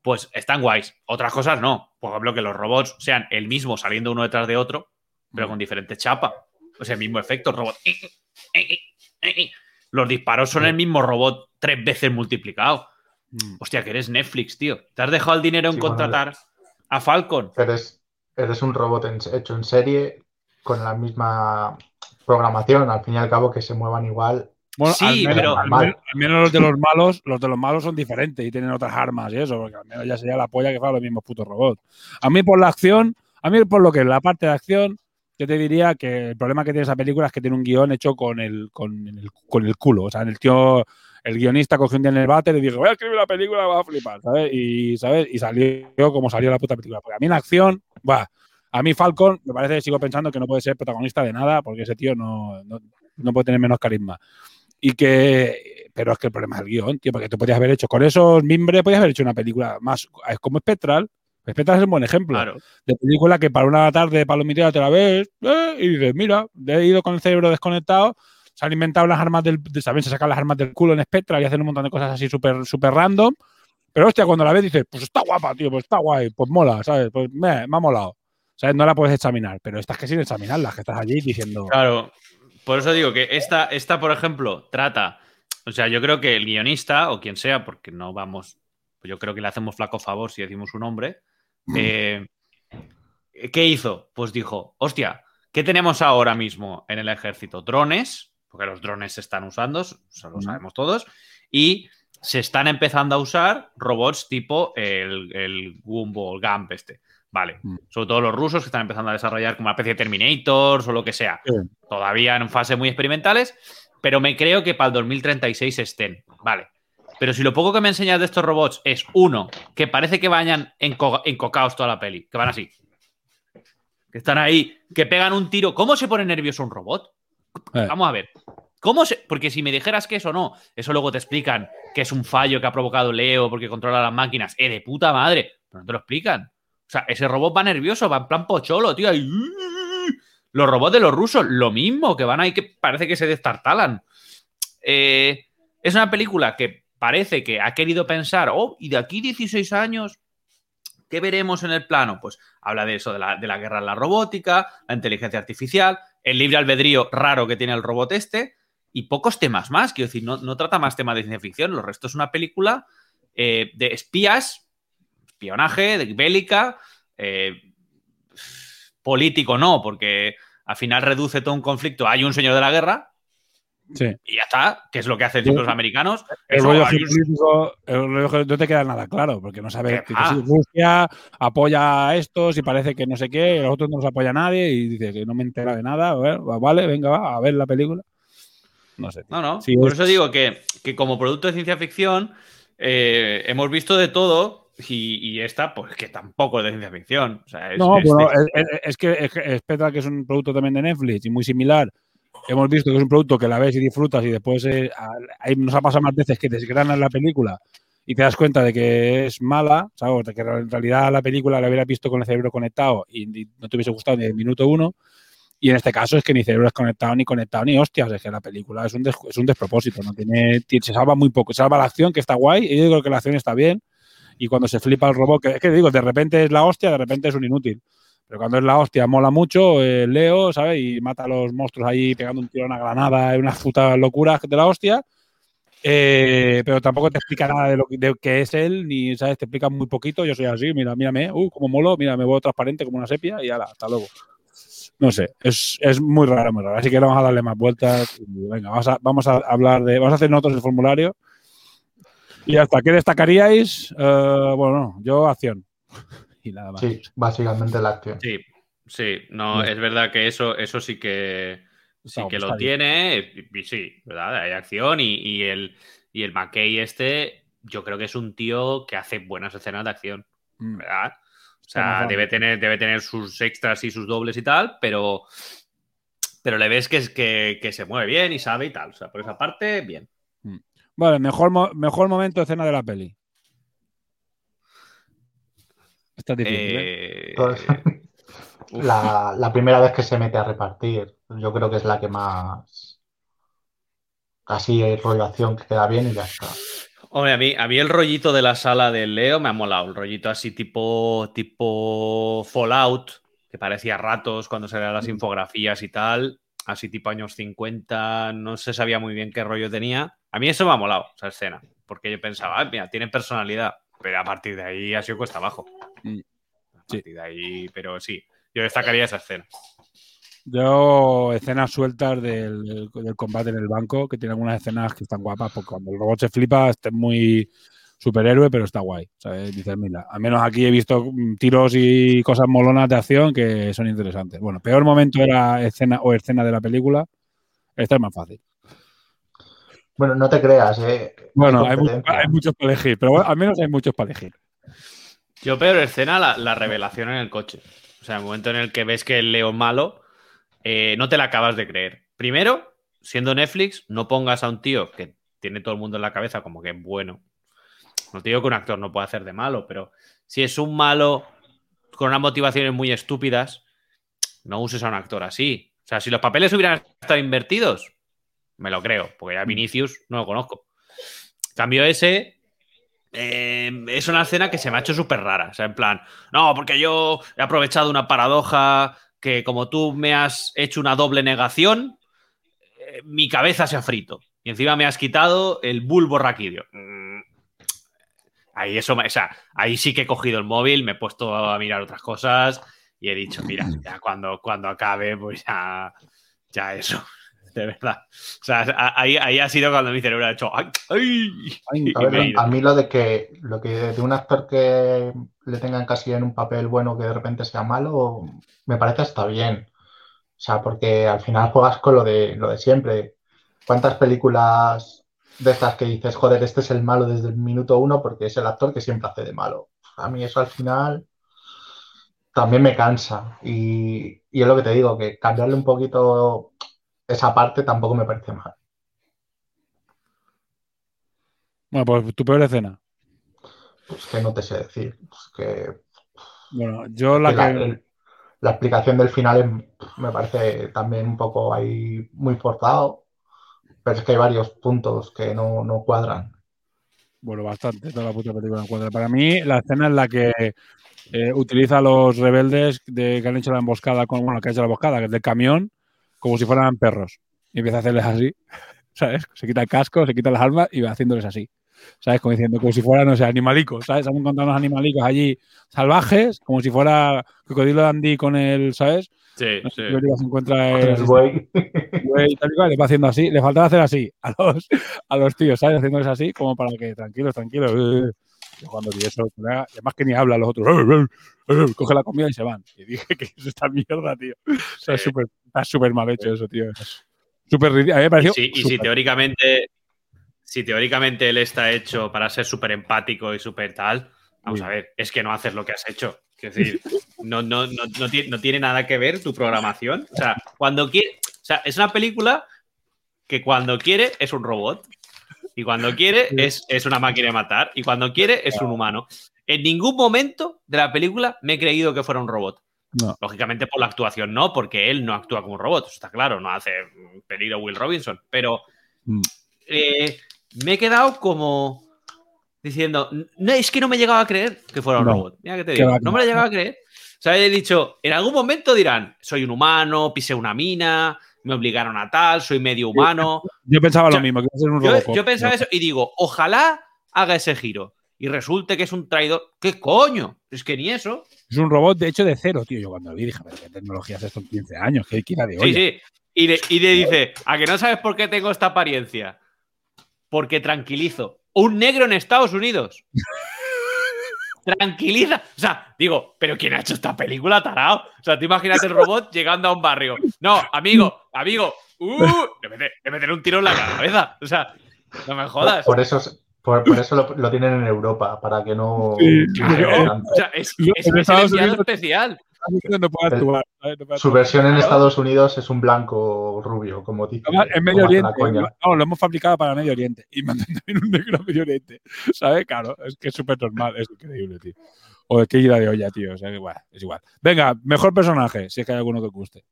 pues están guays. Otras cosas no. Por ejemplo, que los robots sean el mismo saliendo uno detrás de otro, pero con diferente chapa. O sea, el mismo efecto, el robot. Los disparos son el mismo robot tres veces multiplicado. Mm. Hostia, que eres Netflix, tío. ¿Te has dejado el dinero en Sí, bueno, contratar a Falcon? Eres, eres un robot en- hecho en serie con la misma programación, al fin y al cabo que se muevan igual. Bueno, Sí, al menos, pero- al menos- al menos los de los malos, los de los malos son diferentes y tienen otras armas y eso, porque al menos ya sería la polla que fueran los mismos putos robots. A mí por la acción, a mí por lo que es la parte de acción, yo te diría que el problema que tiene esa película es que tiene un guion hecho con el, con el, con el culo. O sea, el tío, el guionista cogió un día en el váter y dijo, voy a escribir la película, va a flipar, ¿sabes? Y, ¿sabes? Y salió como salió la puta película. Porque a mí la acción, va. A mí Falcon me parece sigo pensando que no puede ser protagonista de nada porque ese tío no, no, no puede tener menos carisma. Y que, pero es que el problema es el guion, tío, porque tú podías haber hecho con esos mimbres, podías haber hecho una película más, es como Spectral. Spectral es un buen ejemplo Claro. de película que para una tarde palomitera te la ves eh, y dices, mira, he ido con el cerebro desconectado, se han inventado las armas del, de- saben, se sacan las armas del culo en Spectral y hacen un montón de cosas así súper super random, pero hostia, cuando la ves dices, pues está guapa, tío, pues está guay, pues mola, ¿sabes? Pues me, me ha molado. ¿Sabes? No la puedes examinar, pero estas que sin examinarlas, que estás allí diciendo... Claro. Por eso digo que esta, esta, por ejemplo, trata. O sea, yo creo que el guionista, o quien sea, porque no vamos. Yo creo que le hacemos flaco favor si decimos su nombre. eh, ¿Qué hizo? Pues dijo, hostia, ¿qué tenemos ahora mismo en el ejército? Drones, porque los drones se están usando, eso lo sabemos todos, y se están empezando a usar robots tipo el, el Gumbo, el Gump este. Vale. Mm. Sobre todo los rusos que están empezando a desarrollar como una especie de Terminators o lo que sea. Sí. Todavía en fase muy experimentales, pero me creo que para el 2036 estén. Vale. Pero si lo poco que me enseñas de estos robots es uno, que parece que vayan enco- encocados toda la peli, que van así. Que están ahí, que pegan un tiro. ¿Cómo se pone nervioso un robot? Eh. Vamos a ver. ¿Cómo se.? Porque si me dijeras que eso no, eso luego te explican que es un fallo que ha provocado Leo porque controla las máquinas. ¡Eh, de puta madre! Pero no te lo explican. O sea, ese robot va nervioso, va en plan pocholo, tío. Los robots de los rusos, lo mismo, que van ahí que parece que se destartalan. Eh, es una película que parece que ha querido pensar, oh, y de aquí 16 años, ¿qué veremos en el plano? Pues habla de eso, de la, de la guerra en la robótica, la inteligencia artificial, el libre albedrío raro que tiene el robot este, y pocos temas más. Quiero decir, no, no trata más temas de ciencia ficción, lo resto es una película eh, de espías, espionaje, de bélica, eh, político no, porque al final reduce todo un conflicto. Hay un señor de la guerra Sí. y ya está, que es lo que hacen los americanos. El Eso, rollo hay un- geopolítico, el rollo ge- no te queda nada claro, porque no sabes ¿Qué que, si Rusia apoya a estos y parece que no sé qué, y a los otros no los apoya nadie y dice que no me entera de nada. a ver, vale, venga, va, a ver la película. No sé. tío. No, no. Sí, Por es- eso digo que, que como producto de ciencia ficción eh, hemos visto de todo y, y esta, pues que tampoco es de ciencia ficción. O sea, es, No, es bueno, es, es- que es, que es un producto también de Netflix y muy similar. Hemos visto que es un producto que la ves y disfrutas y después eh, a- ahí nos ha pasado más veces que desgranas la película y te das cuenta de que es mala, ¿sabes? De que en realidad la película la hubieras visto con el cerebro conectado y, y no te hubiese gustado ni el minuto uno. Y en este caso es que ni cerebro es conectado, ni conectado, ni hostias. Es que la película es un, des- es un despropósito. No tiene, ti- se salva muy poco. Se salva la acción, que está guay. Y yo creo que la acción está bien. Y cuando se flipa el robot, que es que digo, de repente es la hostia, de repente es un inútil. Pero cuando es la hostia, mola mucho. eh, Leo, ¿sabes? Y mata a los monstruos ahí pegando un tiro a una granada, es unas putas locuras de la hostia. Eh, pero tampoco te explica nada de lo que, de qué es él, ni, ¿sabes? Te explica muy poquito. Yo soy así, mira, mírame, uh, como molo, mira, me veo transparente como una sepia y ala, hasta luego. No sé, es, es muy raro, muy raro. Así que vamos a darle más vueltas. venga, vamos a, vamos a hablar de. Vamos a hacer nosotros el formulario. Y hasta ¿qué destacaríais? Eh, bueno, no, yo acción. Y nada más. Sí, básicamente la acción. Sí, sí, no, Sí. es verdad que eso, eso sí que sí Está- que está lo bien. tiene, y- y sí, ¿verdad? Hay acción y, y el, y el McKay este, yo creo que es un tío que hace buenas escenas de acción, Mm. ¿verdad? O sea, debe tener, debe tener sus extras y sus dobles y tal, pero, pero le ves que, es, que, que se mueve bien y sabe y tal. O sea, por esa parte, bien. Vale, mejor, mo- mejor momento de escena de la peli. Esta es difícil, ¿eh? Eh, Pues, la, la primera vez que se mete a repartir, yo creo que es la que más. Así hay rollo acción que queda bien y ya está. Hombre, a mí, a mí el rollito de la sala del Leo me ha molado. El rollito así tipo, tipo Fallout, que parecía ratos cuando se veían las infografías y tal. Así tipo años 50, no se sabía muy bien qué rollo tenía. A mí eso me ha molado, esa escena. Porque yo pensaba, "Ah, mira, tiene personalidad. Pero a partir de ahí ha sido cuesta abajo. A partir de ahí, pero sí, yo destacaría esa escena. Yo, escenas sueltas del, del- del combate en el banco, que tiene algunas escenas que están guapas, porque cuando el robot se flipa, este es muy superhéroe, pero está guay. ¿sabes? Dices, mira, al menos aquí he visto mm, tiros y cosas molonas de acción que son interesantes. Bueno, peor momento era escena o escena de la película. Esta es más fácil. Bueno, no te creas, ¿eh? Bueno, hay, muchos para elegir, pero bueno, al menos hay muchos para elegir. Yo peor escena, la, la revelación en el coche. O sea, el momento en el que ves que el Leo es malo, eh, no te la acabas de creer. Primero, siendo Netflix, no pongas a un tío que tiene todo el mundo en la cabeza como que es bueno. No te digo que un actor no puede hacer de malo, pero si es un malo con unas motivaciones muy estúpidas, no uses a un actor así. O sea, si los papeles hubieran estado invertidos, me lo creo, porque ya Vinicius no lo conozco. Cambio ese, eh, es una escena que se me ha hecho súper rara. O sea, en plan, no, porque yo he aprovechado una paradoja que como tú me has hecho una doble negación, eh, mi cabeza se ha frito. Y encima me has quitado el bulbo raquídeo. Mm, Ahí, eso, o sea, ahí sí que he cogido el móvil, me he puesto a mirar otras cosas y he dicho, mira, ya cuando, cuando acabe, pues ya, ya eso. De verdad. O sea, ahí, ahí ha sido cuando mi cerebro ha hecho. ¡Ay! ay", y A, ver, me he ido. a mí lo de que lo que de un actor que le tengan casi en un papel bueno que de repente sea malo, me parece hasta bien. O sea, porque al final juegas con lo de lo de siempre. ¿Cuántas películas de estas que dices, joder, este es el malo desde el minuto uno porque es el actor que siempre hace de malo. A mí eso al final también me cansa. Y, y es lo que te digo, que cambiarle un poquito esa parte tampoco me parece mal. Bueno, pues tu peor escena. Pues que no te sé decir. Pues que, Bueno, yo la la, que. la explicación del final es- me parece también un poco ahí muy forzado. Pero es que hay varios puntos que no, no cuadran. Bueno, bastante, toda la puta película en cuadra. Para mí, la escena en la que eh, utiliza a los rebeldes de, que han hecho la emboscada, con, bueno, que ha hecho la emboscada, que es del camión, como si fueran perros. Y empieza a hacerles así, ¿sabes? Se quita el casco, se quita las armas y va haciéndoles así. ¿Sabes? Como diciendo, como si fueran, no sé, animalicos, ¿sabes? Han encontrado unos animalicos allí salvajes, como si fuera Cocodrilo Dandy con el, ¿sabes? Sí, No sé sí. se encuentra el, güey y tal y cual, le va haciendo así, le faltaba hacer así a los, a los tíos, ¿sabes? Haciéndoles así, como para que tranquilos, tranquilos. Yo cuando vi eso, además que ni habla los otros, eh, eh, coge la comida y se van. Y dije que es esta mierda, tío. O sea, Sí. está súper mal hecho eso, tío. Súper ridículo. A mí me Y si, y si teóricamente, si teóricamente él está hecho para ser súper empático y súper tal, vamos Sí. a ver, es que no haces lo que has hecho. Es decir, no, no, no, no, tiene, no tiene nada que ver tu programación. O sea, cuando quiere. O sea, es una película que cuando quiere es un robot. Y cuando quiere es, es una máquina de matar. Y cuando quiere es un humano. En ningún momento de la película me he creído que fuera un robot. No. Lógicamente por la actuación no, porque él no actúa como un robot, eso está claro, no hace peligro Will Robinson, pero Mm. eh, me he quedado como diciendo, no, es que no me he llegado a creer que fuera un No. robot. Mira que te digo, no me lo he llegado a creer. O sea, he dicho, en algún momento dirán, soy un humano, pisé una mina, me obligaron a tal, soy medio humano. Yo pensaba lo mismo, que iba a ser un Yo, yo pensaba eso y digo, ojalá haga ese giro y resulte que es un traidor. ¿Qué coño? Es que ni eso. Es un robot, de hecho, de cero, tío. Yo cuando vi dije, pero qué tecnología es esto en 15 años, qué queda de Sí, olla. sí. Y le, y le dice, ¿a que no sabes por qué tengo esta apariencia? Porque tranquilizo. Un negro en Estados Unidos. Tranquiliza. O sea, digo, ¿pero quién ha hecho esta película, tarao? O sea, tú imagínate el robot llegando a un barrio. No, amigo, amigo. Uh, le, mete- le meten un tiro en la cabeza. O sea, no me jodas. Por eso, es- por, por eso lo, lo tienen en Europa, para que no. Sí, Claro. O sea, es, el enviado especial. No puede actuar. ¿sabes? No puede Su actuar. versión en. Estados Unidos es un blanco rubio, como dice. En Medio Oriente. No, lo hemos fabricado para Medio Oriente. Y mandan también un negro a Medio Oriente. ¿Sabes? Claro, es que es súper normal. Es increíble, tío. O de qué ida de olla, tío. O sea, que, bueno, es igual. Venga, mejor personaje, si es que hay alguno que os guste.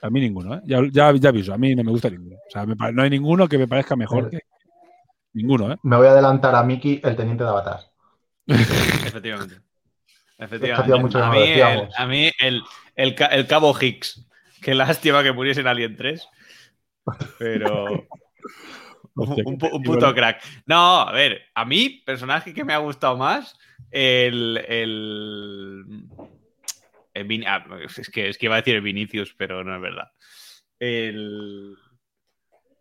A mí ninguno, ¿eh? Ya, ya, ya aviso, a mí no me gusta ninguno. O sea, me no hay ninguno que me parezca mejor que. Ninguno, ¿eh? Me voy a adelantar a Mickey, el teniente de Avatar. Efectivamente. Efectivamente. a, mí el, decíamos. a mí el, el ca- el cabo Hicks. Qué lástima que muriese en Alien 3. Pero. Un, Hostia, puto crack. No, a ver, a mí, personaje que me ha gustado más, el. el, el Vin- ah, es, que, es que iba a decir el Vinicius, pero no es verdad. El.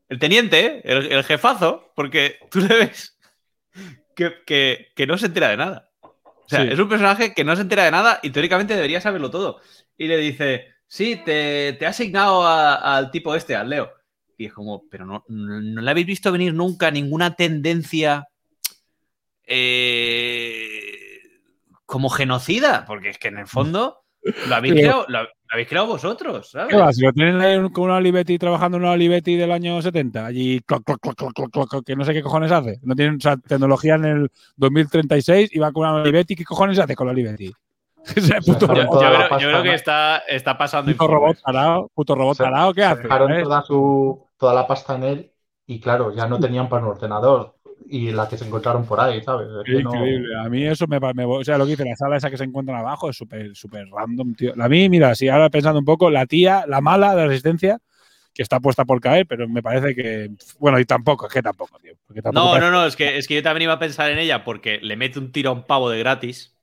El teniente, el, el jefazo, porque tú le ves que, que- que no se entera de nada. O sea, Sí. es un personaje que no se entera de nada y teóricamente debería saberlo todo. Y le dice, sí, te, te he asignado al tipo este, al Leo. Y es como, pero no, no, no le habéis visto venir nunca ninguna tendencia eh, como genocida, porque es que en el fondo lo habéis, creado, lo, lo habéis creado vosotros, ¿sabes? ¿Qué va? Si lo tienen ahí con una Olivetti trabajando en una Olivetti del año 70, allí cloc, cloc, cloc, cloc, cloc, cloc, que no sé qué cojones hace. No tienen o sea, tecnología en el 2036 y va con una Olivetti. ¿Qué cojones hace con la Olivetti? Puto Yo, robot, creo, yo pasta, creo que está, está pasando puto robot tarado, puto robot tarado, ¿qué se hace? Dejaron toda, su, toda la pasta en él y claro, ya no tenían para un ordenador. Y la que se encontraron por ahí, ¿sabes? Es no- increíble. A mí eso me, me- O sea, lo que dice la sala esa que se encuentran abajo es súper súper random, tío. A mí, mira, si ahora pensando un poco, la tía, la mala de la resistencia, que está puesta por caer, pero me parece que. Bueno, y tampoco, es que tampoco, tío. Porque tampoco No, parece- no, no, es que, es que yo también iba a pensar en ella porque le mete un tiro a un pavo de gratis.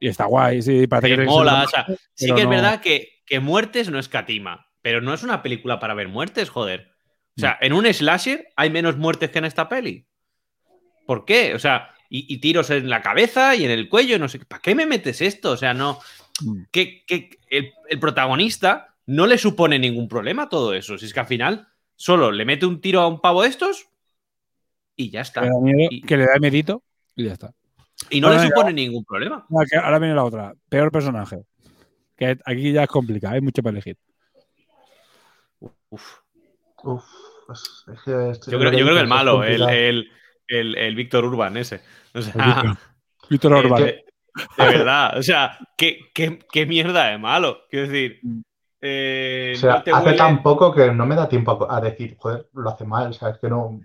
Y está guay, sí, parece que que. mola. O sea, sí que es no- verdad que, que muertes no escatima, pero no es una película para ver muertes, joder. O sea, en un slasher hay menos muertes que en esta peli. ¿Por qué? O sea, y, y tiros en la cabeza y en el cuello, no sé. ¿Para qué me metes esto? O sea, no. Mm. Que, que el, el protagonista no le supone ningún problema todo eso. Si es que al final solo le mete un tiro a un pavo de estos y ya está. Que le da miedo- Y, que le da medito y ya está. y no le ya- supone ningún problema. Ah, que Ahora viene la otra. Peor personaje. Que aquí ya es complicado, hay mucho para elegir. Uf. Uf, pues, es que esto- Yo creo, yo creo que el malo, el, el, el, el Víctor Urban ese. O sea, Víctor- Víctor eh, Orbán. De, de verdad. O sea, ¿qué, qué, qué mierda de malo. Quiero decir, eh, O sea, no te hace huele- tan poco que no me da tiempo a, a decir, joder, lo hace mal, o sea, es que no.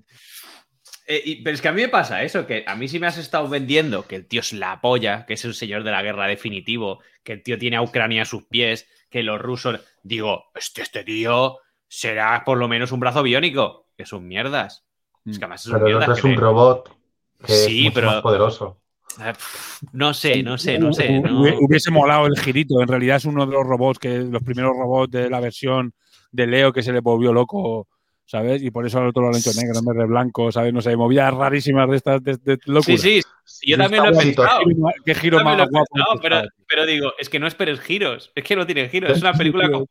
Eh, y- pero es que a mí me pasa eso, que a mí sí me has estado vendiendo que el tío es la polla, que es el señor de la guerra definitivo, que el tío tiene a Ucrania a sus pies, que los rusos. Digo, este, este tío será por lo menos un brazo biónico. Que son mierdas. Es que además es un Pero el mierdas otro es que un le- robot que Sí, es mucho pero- más poderoso. Pf, No sé, no sé, no sé. No- Hubiese molado el girito. En realidad es uno de los robots que los primeros robots de la versión de Leo que se le volvió loco, ¿sabes? Y por eso al otro lo han hecho negro, en vez de blanco, ¿sabes? No sé, movidas rarísimas de estas de. Sí, sí, yo también lo he pensado. Qué giro- más guapo. este, pero digo, es que no esperes giros. Es que no tiene giros. Es una película con.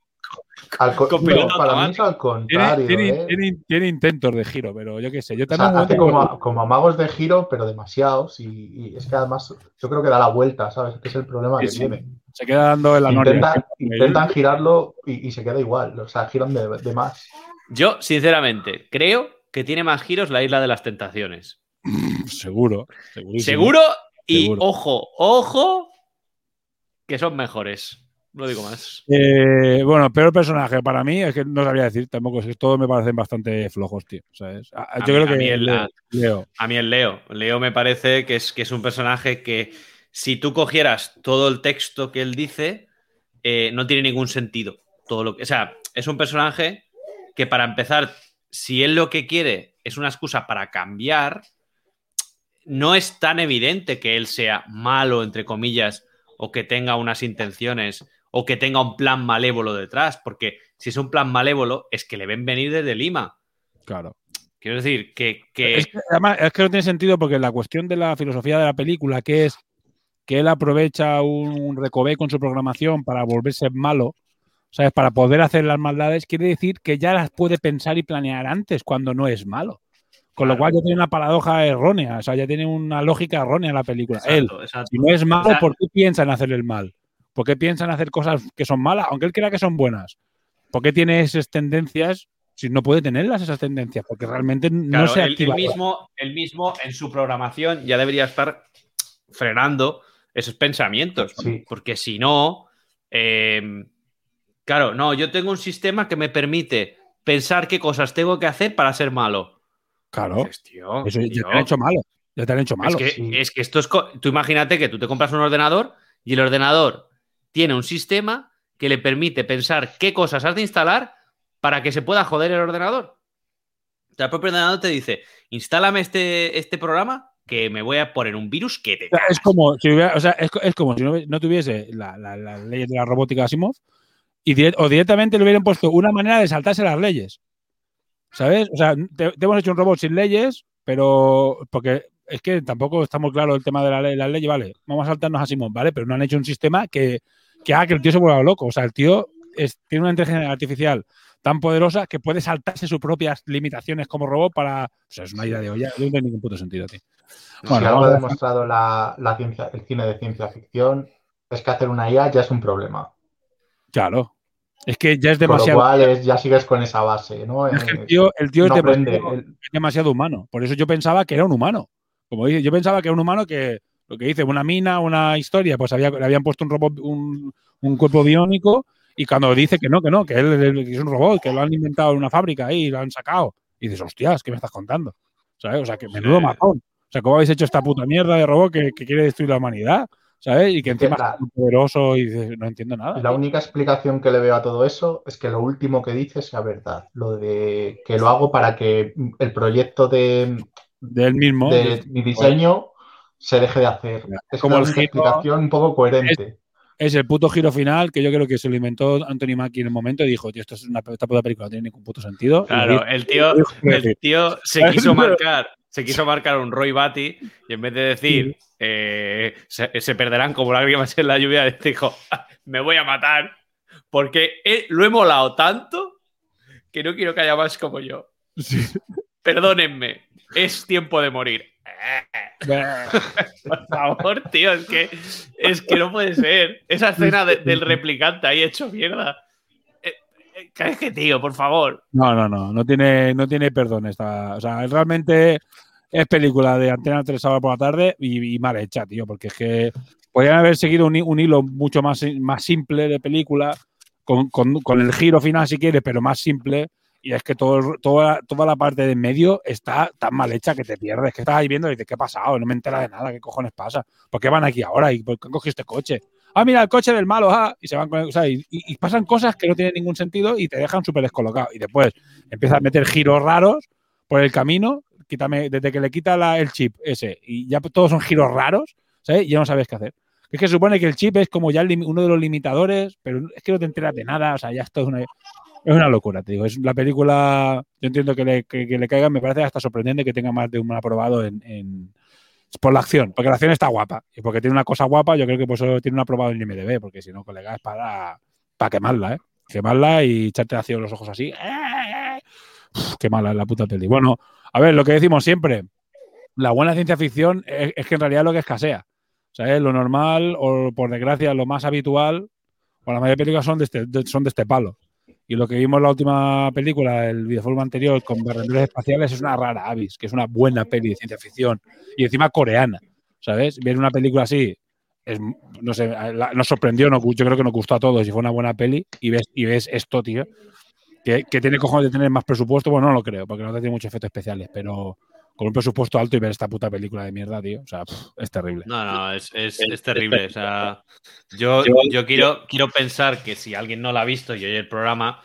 Al Con no, para mí es al contrario. Tiene, ¿eh? tiene- tiene- tiene intentos de giro, pero yo qué sé. Yo O sea, también hace como, como magos de giro, pero demasiados. Y, y es que además yo creo que da la vuelta, ¿sabes? Que es el problema Sí, que sí. tiene. se queda dando en la noria. Intenta- intentan girarlo y, y se queda igual. O sea, giran de, de más. Yo, sinceramente, creo que tiene más giros la isla de las tentaciones. Seguro. segurísimo. Seguro y Seguro. ojo, ojo, que son mejores. No digo más. Eh, bueno, peor personaje para mí es que no sabría decir tampoco, es que todos me parecen bastante flojos, tío. ¿sabes? A- A Yo mí- creo a que mí el- Leo, Leo. A mí el Leo. Leo me parece que es, que es un personaje que si tú cogieras todo el texto que él dice, eh, no tiene ningún sentido. Todo lo que, o sea, es un personaje que para empezar, si él lo que quiere es una excusa para cambiar, no es tan evidente que él sea malo, entre comillas, o que tenga unas intenciones, o que tenga un plan malévolo detrás, porque si es un plan malévolo, es que le ven venir desde Lima. Claro. Quiero decir que... que- Es que, además, es que no tiene sentido porque la cuestión de la filosofía de la película, que es que él aprovecha un, recoveco con su programación para volverse malo, ¿sabes? Para poder hacer las maldades, quiere decir que ya las puede pensar y planear antes cuando no es malo. Con lo cual ya tiene una paradoja errónea, o sea, ya tiene una lógica errónea la película. él, Exacto, si no es malo, ¿por qué piensa en hacer el mal? ¿Por qué piensa en hacer cosas que son malas, aunque él crea que son buenas? ¿Por qué tiene esas tendencias si no puede tenerlas esas tendencias? Porque realmente no Claro, se él, él activa. mismo, él mismo en su programación ya debería estar frenando esos pensamientos. Sí. Porque si no, eh, claro, no, yo tengo un sistema que me permite pensar qué cosas tengo que hacer para ser malo. Claro. Tío, Eso ya te han hecho malo. Ya te han hecho malo. Es que, sí. es que esto es. Tú imagínate que tú te compras un ordenador y el ordenador tiene un sistema que le permite pensar qué cosas has de instalar para que se pueda joder el ordenador. O sea, el propio ordenador te dice: instálame este, este programa que me voy a poner un virus que te. O sea, cagas". es como si hubiera- o sea, es, co- es como si no, no tuviese la- la- las leyes de la robótica Asimov y direct- o directamente le hubieran puesto una manera de saltarse las leyes. ¿Sabes? O sea, te, te hemos hecho un robot sin leyes, pero porque es que tampoco está muy claro el tema de la ley, las leyes, vale, vamos a saltarnos a Asimov, ¿vale? Pero no han hecho un sistema que, que haga que el tío se vuelva loco. O sea, el tío es- tiene una inteligencia artificial tan poderosa que puede saltarse sus propias limitaciones como robot para. O sea, es una idea de olla, no tiene ningún puto sentido, tío. si algo ha demostrado la, la ciencia, el cine de ciencia ficción es que hacer una IA ya es un problema. Claro. Es que ya es Con lo demasiado. cual es- ya sigues con esa base, ¿no? es que Eh, el tío, el tío no es, demasiado, es demasiado humano. Por eso yo pensaba que era un humano. Como dice, yo pensaba que era un humano que lo que dice, una mina, una historia, pues había, le habían puesto un robot, un, un cuerpo biónico, y cuando dice que no, que no, que él, que es un robot, que lo han inventado en una fábrica ahí y lo han sacado. Y dices, hostias, ¿qué me estás contando? ¿Sabes? O sea, que menudo Sí. mazón. O sea, ¿cómo habéis hecho esta puta mierda de robot que, que quiere destruir la humanidad? ¿Sabes? Y que encima la- es muy poderoso y dices, no entiendo nada. La única explicación que le veo a todo eso es que lo último que dice sea verdad. Lo de que lo hago para que el proyecto de, De él mismo. de de- mi diseño se deje de hacer. Es Como una giro- explicación un poco coherente. es el puto giro final que yo creo que se lo inventó Anthony Mackie en el momento y dijo, tío, esto es una esta puta película, no tiene ningún puto sentido. Claro, el tío, el tío se quiso marcar, se quiso marcar un Roy Batty y en vez de decir eh, se, se perderán como lágrimas en la lluvia, dijo, me voy a matar porque he- lo he molado tanto que no quiero que haya más como yo. perdónenme, es tiempo de morir. Por favor, tío, es que, es que no puede ser. Esa escena de- del replicante ahí hecho mierda. Eh, eh, Es que, tío, por favor. No, no, no, no tiene, no tiene perdón esta. O sea, realmente es película de Antena 3 sábado por la tarde y, y mal hecha, tío, porque es que podrían haber seguido un, un hilo mucho más, más simple de película, con, con- con el giro final si quieres, pero más simple. Y es que todo, toda, toda la parte de en medio está tan mal hecha que te pierdes, que estás ahí viendo y dices, ¿qué ha pasado? No me entera de nada, ¿qué cojones pasa? ¿Por qué van aquí ahora? ¿Y por qué este coche? Ah, mira, el coche del malo, ah, y se van con el- o y, pasan cosas que no tienen ningún sentido y te dejan súper descolocado. Y después empiezas a meter giros raros por el camino, quítame, desde que le quita el chip ese, y ya todos son giros raros. Y ya no sabes qué hacer. Es que se supone que el chip es como ya uno de los limitadores, pero es que no te enteras de nada, o sea, ya esto es una, es una locura, te digo. Es la película, yo entiendo que le, que, le caiga, me parece hasta sorprendente que tenga más de un aprobado en, en- por la acción, porque la acción está guapa, y porque tiene una cosa guapa, yo creo que por eso tiene un aprobado en IMDB, porque si no, colega, es para, para quemarla, ¿eh? Quemarla y echarte hacia los ojos así. Uf, qué mala es la puta peli. Bueno, a ver, lo que decimos siempre, la buena ciencia ficción es, es que en realidad lo que escasea. O sea, es lo normal, o por desgracia, lo más habitual, o la mayoría de películas son de este, de- son de este palo. Y lo que vimos en la última película, el videojuego anterior, con barrenderos espaciales, es una rara avis, que es una buena peli de ciencia ficción. Y encima coreana, ¿sabes? Ver una película así, es, no sé, la- nos sorprendió, no, yo creo que nos gustó a todos y fue una buena peli. Y ves, y ves esto, tío, que, que tiene cojones de tener más presupuesto, bueno, no lo creo, porque no tiene muchos efectos especiales, pero con un presupuesto alto y ver esta puta película de mierda, tío, o sea, pff, es terrible. No, no, es, es- es terrible. O sea, yo, yo quiero, quiero pensar que si alguien no la ha visto y oye el programa,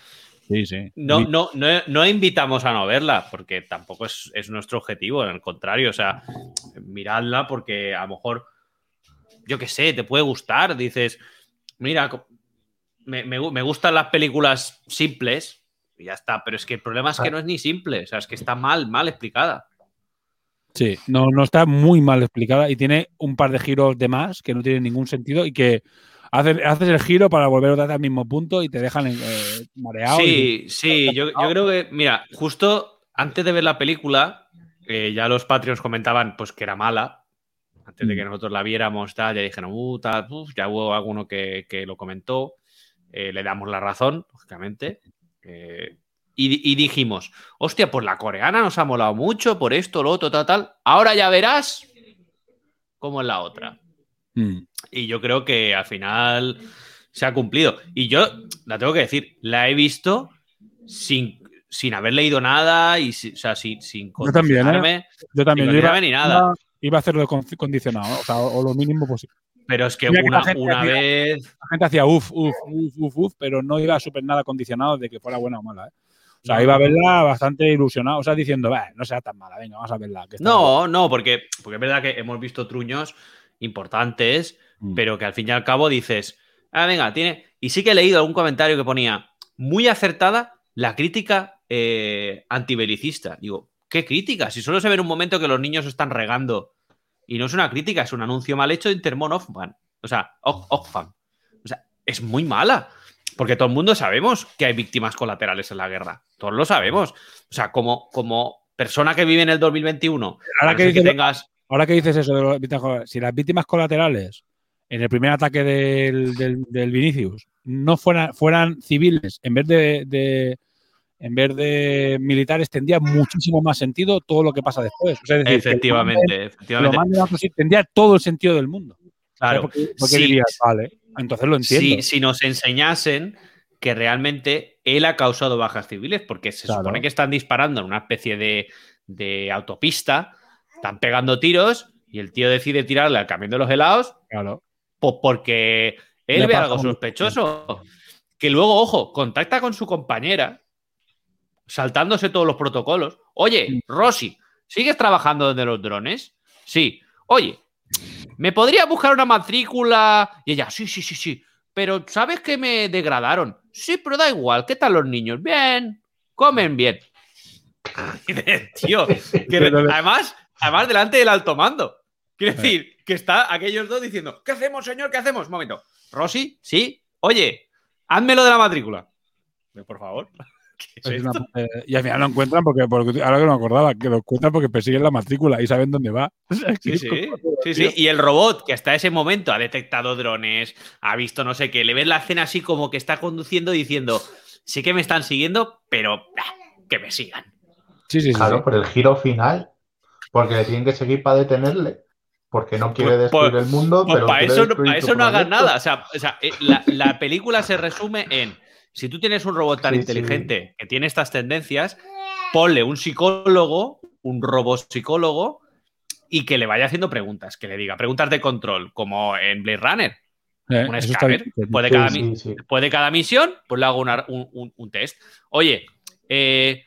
Sí, sí. no, no, no, no invitamos a no verla, porque tampoco es, es nuestro objetivo, al contrario, o sea, miradla porque a lo mejor, yo qué sé, te puede gustar, dices, mira, me, me me gustan las películas simples y ya está, pero es que el problema es que no es ni simple, o sea, es que está mal, mal explicada. Sí, no, no está muy mal explicada y tiene un par de giros de más que no tienen ningún sentido y que haces, haces el giro para volver otra vez al mismo punto y te dejan eh, mareado. Sí, y- sí, yo, yo creo que, mira, justo antes de ver la película, eh, ya los Patreons comentaban pues que era mala. Antes de que nosotros la viéramos, tal, ya dijeron, uh, tal, uf", ya hubo alguno que, que lo comentó. Eh, le damos la razón, lógicamente. Eh, y, y dijimos, hostia, pues la coreana nos ha molado mucho por esto, lo otro, tal, tal. Ahora ya verás cómo es la otra. Mm. Y yo creo que al final se ha cumplido. Y yo la tengo que decir, la he visto sin, sin haber leído nada y si- o sea, sin, sin Yo también, ¿eh? Yo también. yo iba, ni nada. iba- a hacerlo con- condicionado, o sea, o, lo mínimo posible. Pero es que Mira una, hacía- vez. La gente hacía uff, uff, uff, uff, uff, pero no iba súper nada condicionado de que fuera buena o mala. ¿eh? O sea, iba a verla bastante ilusionado, o sea, diciendo, "Bah, no sea tan mala, venga, vamos a verla. que No, no, porque, porque es verdad que hemos visto truños importantes, Mm. pero que al fin y al cabo dices, ah, venga, tiene. Y sí que he leído algún comentario que ponía, muy acertada la crítica eh, antibelicista. Digo, ¿qué crítica? Si solo se ve en un momento que los niños están regando. Y no es una crítica, es un anuncio mal hecho de Intermon Oxfam. O sea, Oxfam. O sea, es muy mala. Porque todo el mundo sabemos que hay víctimas colaterales en la guerra. Todos lo sabemos. O sea, como, como persona que vive en el 2021, Ahora que dices- tengas Ahora que dices eso, de los víctimas- si las víctimas colaterales en el primer ataque del, del- del Vinicius no fueran, fueran civiles en vez de, de- en vez de militares, tendría muchísimo más sentido todo lo que pasa después. O sea, es decir, que lo Efectivamente, manden- efectivamente. manden tendría todo el sentido del mundo. Claro. Porque, porque Sí. dirías, vale, entonces lo entiendo. Si, si nos enseñasen que realmente él ha causado bajas civiles, porque se Claro. supone que están disparando en una especie de, de autopista, están pegando tiros y el tío decide tirarle al camión de los helados, Claro. pues porque él Le ve algo sospechoso. Que luego, ojo, contacta con su compañera, saltándose todos los protocolos. Oye, Rosy, ¿sigues trabajando desde los drones? Sí. Oye, ¿me podría buscar una matrícula? Y ella, sí, sí, sí, sí. Pero ¿sabes que me degradaron? Sí, pero da igual. ¿Qué tal los niños? Bien. Comen bien. Tío, que además, además delante del alto mando. Quiero decir, que está aquellos dos diciendo, ¿qué hacemos, señor? ¿Qué hacemos? Un momento. Rosy, sí. Oye, házmelo de la matrícula. Por favor. Es una- eh, y al final lo encuentran porque, porque- ahora que no me acordaba, que lo encuentran porque persiguen la matrícula y saben dónde va. O sea, que Sí, sí. Y el robot, que hasta ese momento ha detectado drones, ha visto no sé qué, le ves la escena así como que está conduciendo diciendo, sí que me están siguiendo, pero ah, que me sigan. Sí, sí, sí. Claro, sí. por el giro final. Porque le tienen que seguir para detenerle. Porque no quiere Pues- destruir pues- el mundo, Pues pero para eso, no- destruir para tu eso no hagan nada. O sea, o sea, eh, la, la película se resume en, si tú tienes un robot tan Sí, inteligente que tiene estas tendencias, ponle un psicólogo, un robot psicólogo, y que le vaya haciendo preguntas, que le diga preguntas de control, como en Blade Runner. Eh, un escáner. Después de, Sí, cada sí, mi- sí. después de cada misión, pues le hago una- un, un- un test. Oye, eh,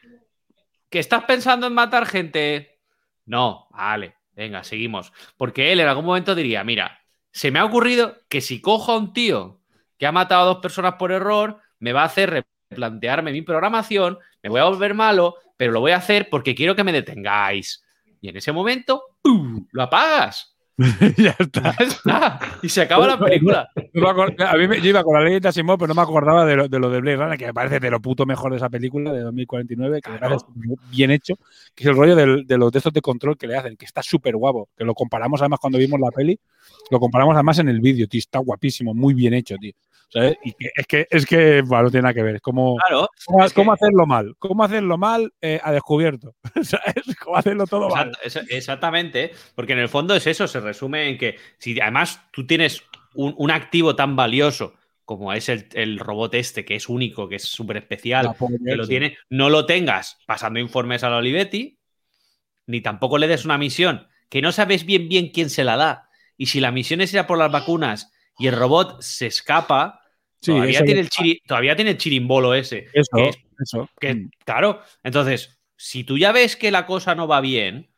¿que estás pensando en matar gente? No, vale, venga, seguimos. Porque él en algún momento diría, mira, se me ha ocurrido que si cojo a un tío que ha matado a dos personas por error, me va a hacer replantearme mi programación, me voy a volver malo, pero lo voy a hacer porque quiero que me detengáis. Y en ese momento, ¡pum! lo apagas. ya está. Ya está. Y se acaba la película. No a mí me- yo iba con la ley de Asimov, pero no me acordaba de lo de, lo de Blade Runner, que me parece de lo puto mejor de esa película de 2049, que Claro. bien hecho, que es el rollo del- de los textos de control que le hacen, que está súper guapo, que lo comparamos además cuando vimos la peli, lo comparamos además en el vídeo, tío, está guapísimo, muy bien hecho, tío. ¿Sabes? Y que- es que, es que bueno, no tiene nada que ver, es como Claro. cómo, es que- cómo hacerlo mal, cómo hacerlo mal eh, a descubierto, ¿sabes? Cómo hacerlo todo mal. Exactamente, porque en el fondo es eso, se resume en que si además tú tienes un, un activo tan valioso como es el, el robot este, que es único, que es súper especial, que lo tiene, no lo tengas pasando informes a la Olivetti, ni tampoco le des una misión que no sabes bien bien quién se la da. Y si la misión es ir a por las vacunas y el robot se escapa, Sí, todavía, tiene el chiri- todavía tiene el chirimbolo ese. Eso, que es- eso. que, Mm. Claro, entonces, si tú ya ves que la cosa no va bien,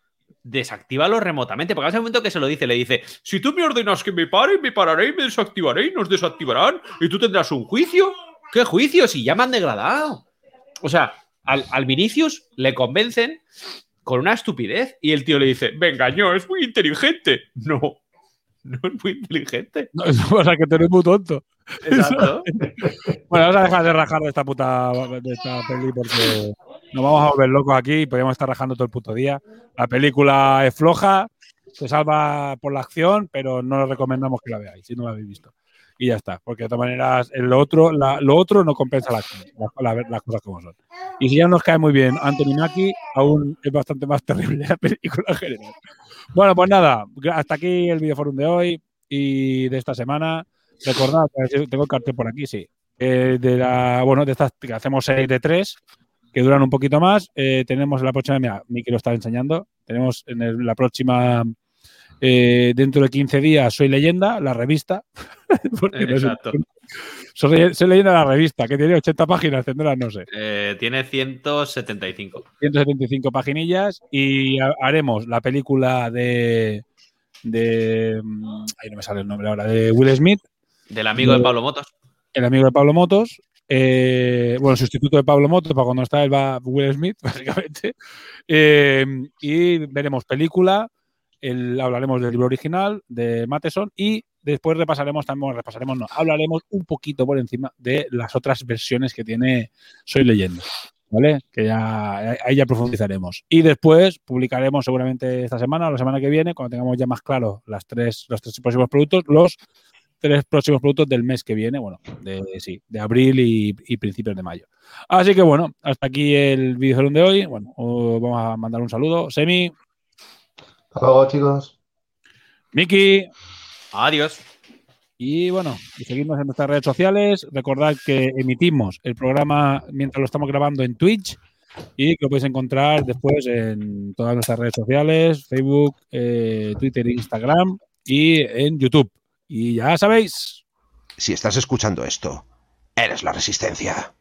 desactívalo remotamente, porque a ese momento que se lo dice, le dice, si tú me ordenas que me pare, me pararé y me desactivaré y nos desactivarán y tú tendrás un juicio. ¿Qué juicio? Si ya me han degradado. O sea, al, al Vinicius le convencen con una estupidez y el tío le dice, me engañó, es muy inteligente. No, no es muy inteligente. No, o sea, que tú eres muy tonto. Bueno, vamos a dejar de rajar de esta puta de esta peli porque nos vamos a volver locos aquí y podríamos estar rajando todo el puto día. La película es floja, se salva por la acción, pero no os recomendamos que la veáis si no la habéis visto. Y ya está, porque de todas maneras lo otro, lo otro no compensa la la- la- las cosas como son. Y si ya nos cae muy bien Anthony Mackie, aún es bastante más terrible la película en general. Bueno, pues nada, hasta aquí el videoforum de hoy y de esta semana. Recordad, tengo el cartel por aquí, sí. Eh, de la, bueno, de estas que hacemos seis de tres, que duran un poquito más. Eh, tenemos en la próxima, mira, Miki lo está enseñando. Tenemos en el- la próxima, eh, dentro de 15 días, Soy Leyenda, la revista. Porque no Exacto. soy, Soy Leyenda, la revista, que tiene 80 páginas, tendrá, no sé. Eh, tiene 175. 175 paginillas y ha- haremos la película de de mm, ahí no me sale el nombre ahora de Will Smith Del amigo de Pablo Motos. el amigo de Pablo Motos eh, bueno sustituto de Pablo Motos para cuando está él va Will Smith básicamente Eh, y veremos película el- hablaremos del libro original de Matheson y después repasaremos también bueno, repasaremos no hablaremos un poquito por encima de las otras versiones que tiene Soy Leyenda ¿vale? Que ya ahí ya profundizaremos. Y después publicaremos seguramente esta semana o la semana que viene, cuando tengamos ya más claro las tres, los tres próximos productos, los tres próximos productos del mes que viene, bueno, de, sí, de abril y, y principios de mayo. Así que bueno, hasta aquí el video de hoy. Bueno, os vamos a mandar un saludo. Semi, Hasta luego, chicos. Miki. Adiós. Y bueno, y seguidnos en nuestras redes sociales. Recordad que emitimos el programa mientras lo estamos grabando en Twitch y que lo podéis encontrar después en todas nuestras redes sociales, Facebook, eh, Twitter, Instagram y en YouTube. Y ya sabéis. Si estás escuchando esto, eres la resistencia.